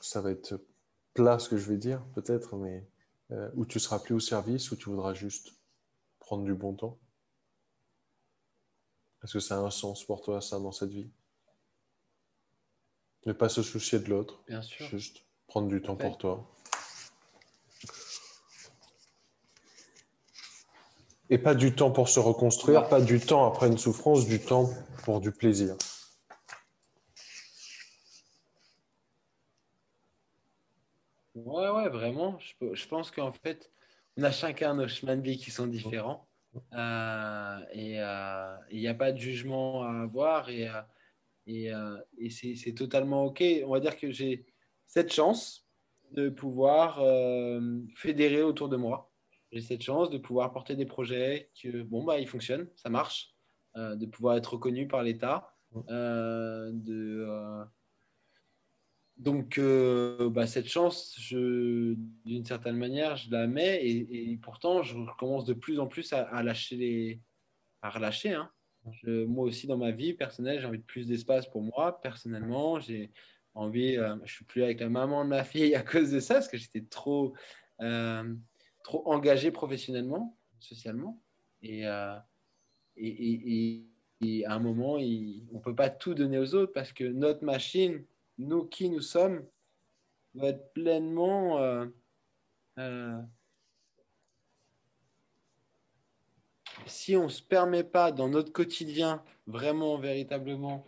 ça va être plat ce que je vais dire peut-être, mais euh, où tu seras plus au service, où tu voudras juste prendre du bon temps? Est-ce que ça a un sens pour toi, ça, dans cette vie? Ne pas se soucier de l'autre, Bien sûr. juste prendre du temps fait. pour toi. Et pas du temps pour se reconstruire, pas du temps après une souffrance, du temps pour du plaisir. Ouais, ouais, vraiment. Je, pe- je pense qu'en fait, on a chacun nos chemins de vie qui sont différents. Euh, et euh, il n'y a pas de jugement à avoir. Et, euh, euh, c'est totalement OK. On va dire que j'ai cette chance de pouvoir euh, fédérer autour de moi. J'ai cette chance de pouvoir porter des projets que, bon, bah, ils fonctionnent, ça marche. Euh, de pouvoir être reconnu par l'État. Euh, de. euh, donc, bah, cette chance, je, d'une certaine manière, je la mets et, et pourtant, je commence de plus en plus à, à lâcher les, à relâcher. hein. Je- moi aussi, dans ma vie personnelle, j'ai envie de plus d'espace pour moi. Personnellement, j'ai envie. euh, je suis plus avec la maman de ma fille à cause de ça, parce que j'étais trop, euh, trop engagé professionnellement, socialement, et, euh, à un moment, on peut pas tout donner aux autres parce que notre machine nous qui nous sommes, doit être pleinement euh, euh, si on ne se permet pas dans notre quotidien, vraiment, véritablement,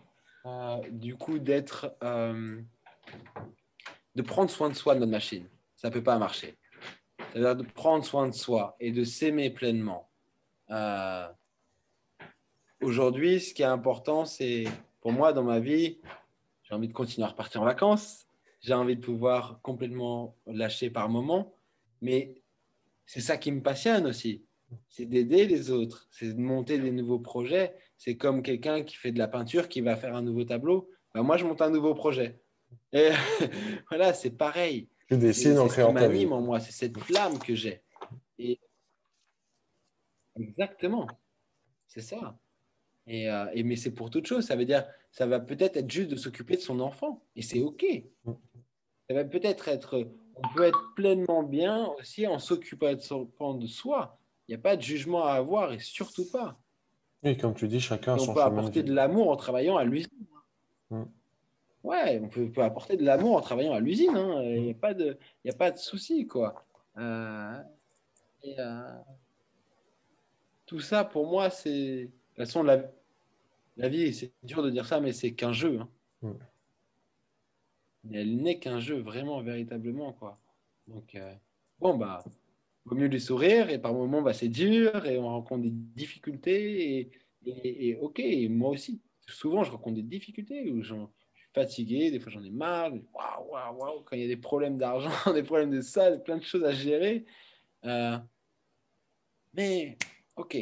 du coup, d'être, de prendre soin de soi de notre machine, ça ne peut pas marcher. C'est-à-dire de prendre soin de soi et de s'aimer pleinement. Euh, Aujourd'hui, ce qui est important, c'est pour moi dans ma vie, j'ai envie de continuer à repartir en vacances. J'ai envie de pouvoir complètement lâcher par moment. Mais c'est ça qui me passionne aussi. C'est d'aider les autres. C'est de monter des nouveaux projets. C'est comme quelqu'un qui fait de la peinture, qui va faire un nouveau tableau. Ben, moi, je monte un nouveau projet. Et voilà, c'est pareil. Dessines en créant ta vie. m'anime en moi. C'est cette flamme que j'ai. Et... Exactement. C'est ça. Et, euh, et- mais c'est pour toute chose. Ça veut dire, ça va peut-être être juste de s'occuper de son enfant. Et c'est OK. Ça va peut-être être, on peut être pleinement bien aussi en s'occupant de, son- de soi. Il n'y a pas de jugement à avoir et surtout pas. Oui, comme tu dis, chacun a son on peut de apporter de l'amour en travaillant à l'usine. Mm. Ouais, on peut, peut apporter de l'amour en travaillant à l'usine. hein. Il n'y a pas de, y a pas de souci, quoi. Euh, et, euh, tout ça, pour moi, c'est. De toute façon, la, la vie, c'est dur de dire ça, mais c'est qu'un jeu. hein. Mm. Elle n'est qu'un jeu, vraiment, véritablement, quoi. Donc, euh, bon, bah, vaut mieux lui sourire, et par moments, bah, c'est dur, et on rencontre des difficultés, et, et, et ok, moi aussi, souvent, je rencontre des difficultés où j'en- fatigué, des fois, j'en ai marre, waouh, waouh, waouh, quand il y a des problèmes d'argent, des problèmes de ça, plein de choses à gérer. Euh, mais, ok,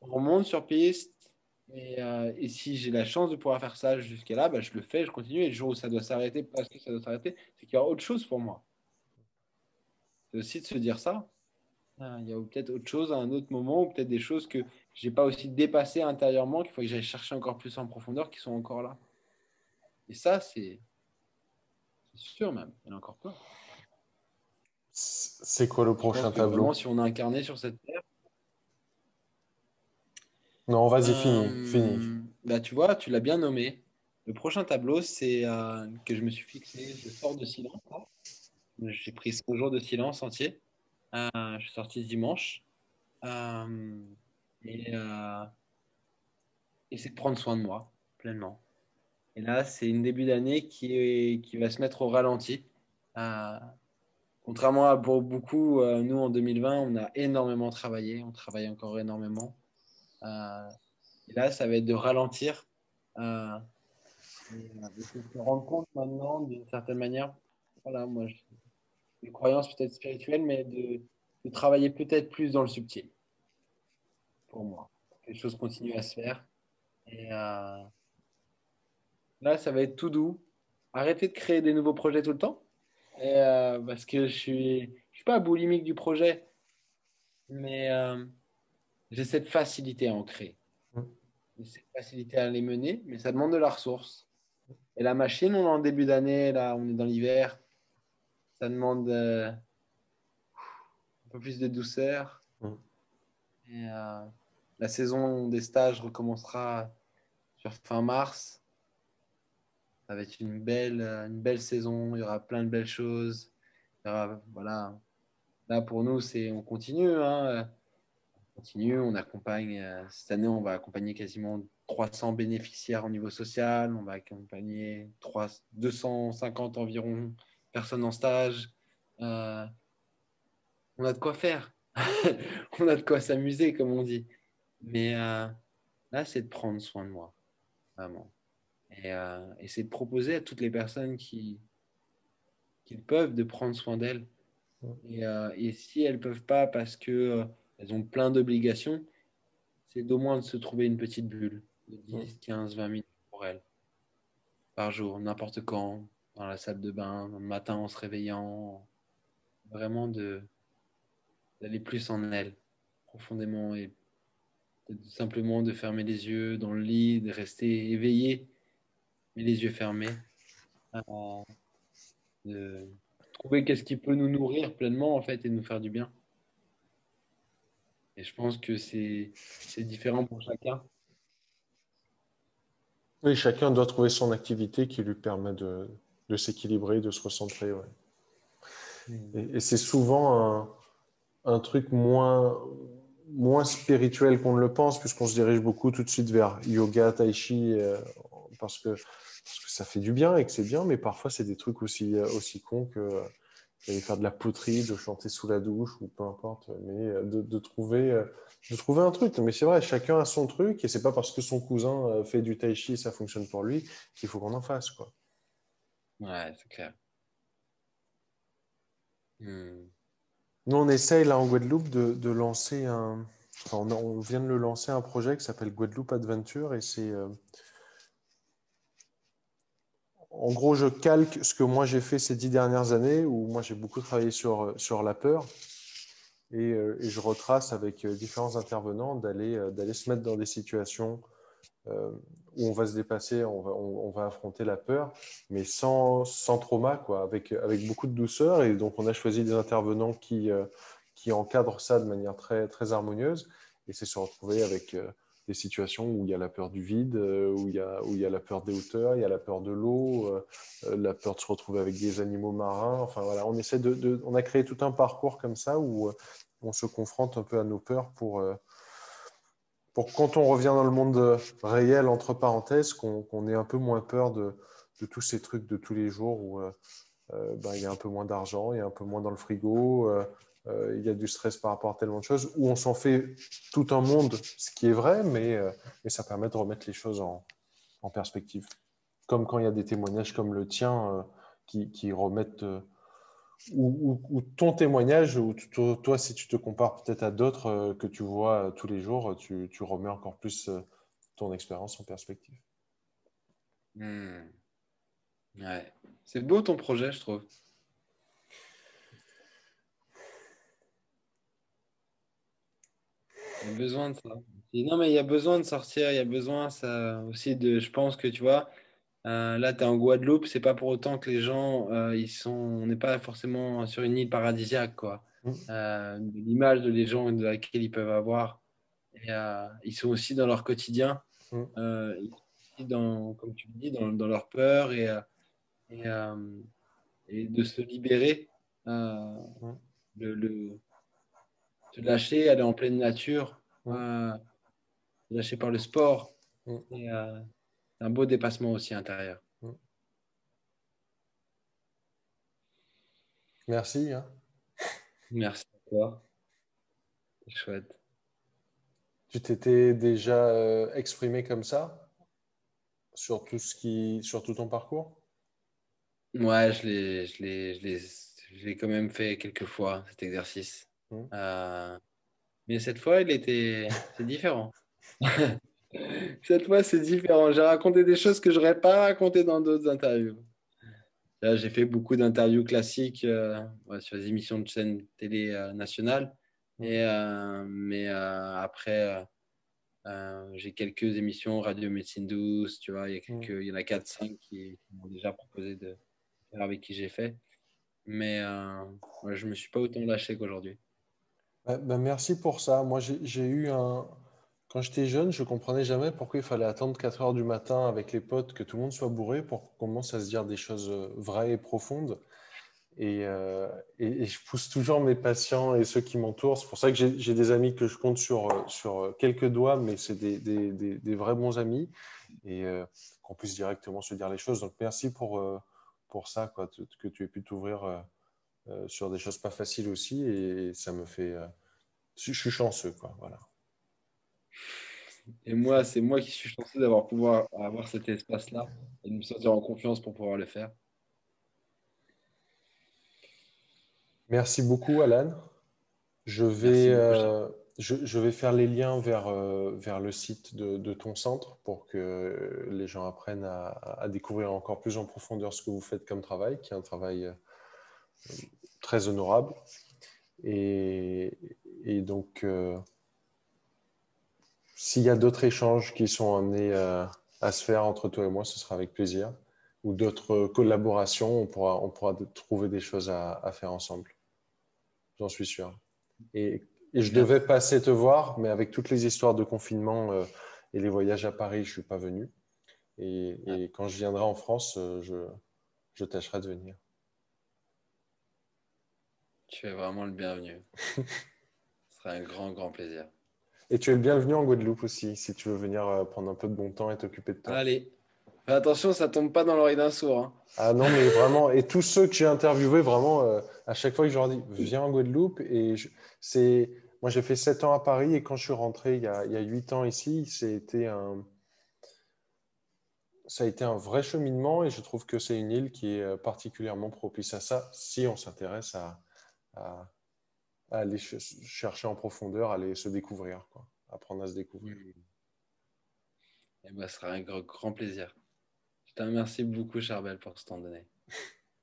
on remonte sur piste, et, euh, et si j'ai la chance de pouvoir faire ça jusqu'à là, bah, je le fais, je continue. Et le jour où ça doit s'arrêter, parce que ça doit s'arrêter, c'est qu'il y aura autre chose pour moi. C'est aussi de se dire ça. Ah, Il y a peut-être autre chose à un autre moment, ou peut-être des choses que j'ai pas aussi dépassées intérieurement, qu'il faut que j'aille chercher encore plus en profondeur, qui sont encore là. Et ça, c'est sûr même. Il y en a encore plein. C'est quoi le prochain tableau vraiment, si on a incarné sur cette terre. Non, vas-y, Euh, finis, finis. Bah, tu vois, tu l'as bien nommé. le prochain tableau, c'est que je me suis fixé, je sors de silence. J'ai pris 5 jours de silence entier. je suis sorti dimanche. et et c'est de prendre soin de moi pleinement. Et là, c'est une début d'année qui, qui va se mettre au ralenti. Euh, contrairement à beaucoup, euh, nous en 2020, on a énormément travaillé, on travaille encore énormément. Euh, et là, ça va être de ralentir. Euh, de se rendre compte maintenant, d'une certaine manière, voilà, moi, je, une croyance peut-être spirituelle, mais de, de travailler peut-être plus dans le subtil. Pour moi. Les choses continuent à se faire. Et là, ça va être tout doux. Arrêtez de créer des nouveaux projets tout le temps. Et, euh, parce que je suis, je suis pas boulimique du projet, mais euh, j'ai cette facilité à en créer. J'ai cette facilité à les mener, mais ça demande de la ressource. Et la machine, on est en début d'année, là, on est dans l'hiver. Ça demande un peu plus de douceur. Et, la saison des stages recommencera sur fin mars. Être une belle, une belle saison. Il y aura plein de belles choses. voilà. Là, pour nous, c'est on continue. Hein. On continue. On accompagne. Euh, cette année, on va accompagner quasiment 300 bénéficiaires au niveau social. On va accompagner 3, 250 environ personnes en stage. Euh, on a de quoi faire. on a de quoi s'amuser, comme on dit. Mais euh, là, c'est de prendre soin de moi, vraiment. Et, euh, et c'est de proposer à toutes les personnes qui, qui peuvent de prendre soin d'elles. Et, euh, et, si elles ne peuvent pas parce qu'elles elles ont plein d'obligations, c'est d'au moins de se trouver une petite bulle de 10, 15, 20 minutes pour elles. Par jour, n'importe quand, dans la salle de bain, le matin en se réveillant, vraiment de d'aller plus en elles profondément et simplement de fermer les yeux dans le lit, de rester éveillé, mais les yeux fermés, euh, de trouver qu'est-ce qui peut nous nourrir pleinement en fait et nous faire du bien. Et je pense que c'est différent pour chacun. Oui, chacun doit trouver son activité qui lui permet de, de s'équilibrer, de se recentrer. Ouais. Mm. Et, et c'est souvent un, un, truc moins, moins spirituel qu'on ne le pense, puisqu'on se dirige beaucoup tout de suite vers yoga, tai chi, euh, parce, que, parce que ça fait du bien et que c'est bien, mais parfois c'est des trucs aussi, euh, aussi cons que euh, d'aller faire de la poterie, de chanter sous la douche ou peu importe, mais de, de trouver, de trouver un truc. Mais c'est vrai, chacun a son truc et c'est pas parce que son cousin fait du tai chi et ça fonctionne pour lui qu'il faut qu'on en fasse. Quoi. Ouais, c'est clair. Hmm. Nous, on essaye là en Guadeloupe de, de lancer un. Enfin, on, vient de le lancer un projet qui s'appelle Guadeloupe Adventure et c'est. Euh, en gros, je calque ce que moi j'ai fait ces dix dernières années où moi j'ai beaucoup travaillé sur, sur la peur et, euh, je retrace avec euh, différents intervenants d'aller se mettre dans des situations où on va se dépasser, on va, on, va, affronter la peur, mais sans, sans trauma, quoi, avec, avec beaucoup de douceur. Et donc, on a choisi des intervenants qui, euh, qui encadrent ça de manière très, très harmonieuse. Et c'est se retrouver avec euh, des situations où il y a la peur du vide, euh, où, il y a, où il y a la peur des hauteurs, il y a la peur de l'eau, la peur de se retrouver avec des animaux marins. Enfin, voilà, on, essaie de, on a créé tout un parcours comme ça où on se confronte un peu à nos peurs pour pour quand on revient dans le monde réel, entre parenthèses, qu'on ait un peu moins peur de, de, tous ces trucs de tous les jours où euh, euh, ben, il y a un peu moins d'argent, il y a un peu moins dans le frigo, euh, il y a du stress par rapport à tellement de choses, où on s'en fait tout un monde, ce qui est vrai, mais, mais ça permet de remettre les choses en, perspective. Comme quand il y a des témoignages comme le tien qui, qui remettent ou, ton témoignage, ou toi, si tu te compares peut-être à d'autres euh, que tu vois euh, tous les jours, tu, remets encore plus euh, ton expérience en perspective. Hmm. Ouais. C'est beau ton projet, je trouve. Il y a besoin de ça. non, mais il y a besoin de sortir, il y a besoin ça aussi de. Je pense que tu vois, euh, là, tu es en Guadeloupe, c'est pas pour autant que les gens, euh, ils sont, on n'est pas forcément sur une île paradisiaque, quoi. Mm. Euh, l'image de les gens de laquelle ils peuvent avoir, et, ils sont aussi dans leur quotidien, mm. aussi, dans, comme tu le dis, dans, dans leur peur et, et, et, de se libérer, le, le, se lâcher, aller en pleine nature, se lâcher par le sport. Et, un beau dépassement aussi intérieur. Merci. Hein. Merci à toi. C'est chouette. Tu t'étais déjà euh, exprimé comme ça? Sur tout, ce qui, sur tout ton parcours? Ouais, je l'ai, je, l'ai, je, l'ai, je l'ai quand même fait quelques fois, cet exercice. Mmh. Euh, mais cette fois, il était, c'est différent. cette fois, c'est différent. J'ai raconté des choses que je n'aurais pas racontées dans d'autres interviews j'ai fait beaucoup d'interviews classiques euh, sur les émissions de chaîne télé euh, nationale. Et, euh, mais après, j'ai quelques émissions radio médecine douce, tu vois, il y, a quelques, il y en a 4-5 qui, m'ont déjà proposé de faire avec qui j'ai fait. Mais je ne me suis pas autant lâché qu'aujourd'hui. Bah, bah, merci pour ça. Moi, j'ai eu un, quand j'étais jeune, je comprenais jamais pourquoi il fallait attendre 4 heures du matin avec les potes, que tout le monde soit bourré pour qu'on commence à se dire des choses euh, vraies et profondes. Euh, et, je pousse toujours mes patients et ceux qui m'entourent. C'est pour ça que j'ai des amis que je compte sur, euh, sur quelques doigts, mais c'est des, des, des, vrais bons amis et qu'on puisse directement se dire les choses. Donc merci pour, pour ça, quoi, que tu aies pu t'ouvrir sur des choses pas faciles aussi. Et ça me fait. je suis chanceux, quoi. Voilà. Et moi, c'est moi qui suis chanceux d'avoir pouvoir avoir cet espace-là et de me sentir en confiance pour pouvoir le faire. Merci beaucoup, Alan. Je vais, euh, je, vais faire les liens vers, euh, vers le site de, ton centre pour que les gens apprennent à, découvrir encore plus en profondeur ce que vous faites comme travail, qui est un travail euh, très honorable. Et, et donc, s'il y a d'autres échanges qui sont amenés euh, à se faire entre toi et moi, ce sera avec plaisir. Ou d'autres collaborations, on pourra, on pourra trouver des choses à, faire ensemble. J'en suis sûr. Et, je devais passer te voir, mais avec toutes les histoires de confinement euh, et les voyages à Paris, je ne suis pas venu. Et, quand je viendrai en France, euh, je, je tâcherai de venir. Tu es vraiment le bienvenu. Ce sera un grand, grand plaisir. Et tu es le bienvenu en Guadeloupe aussi, si tu veux venir euh, prendre un peu de bon temps et t'occuper de toi. Allez. Attention, ça tombe pas dans l'oreille d'un sourd. Hein. Ah non, mais vraiment, et tous ceux que j'ai interviewés, vraiment, euh, à chaque fois que je leur dis, viens en Guadeloupe. Et c'est, moi, j'ai fait 7 ans à Paris et quand je suis rentré il y a, il y a 8 ans ici, c'était un, ça a été un vrai cheminement et je trouve que c'est une île qui est euh, particulièrement propice à ça si on s'intéresse à, aller chercher en profondeur, aller se découvrir, quoi. apprendre à se découvrir. Et eh ben, ce sera un grand, plaisir. Je te remercie beaucoup, Charbel, pour ce temps donné.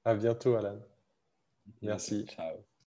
à bientôt, Alan. Merci. Ciao.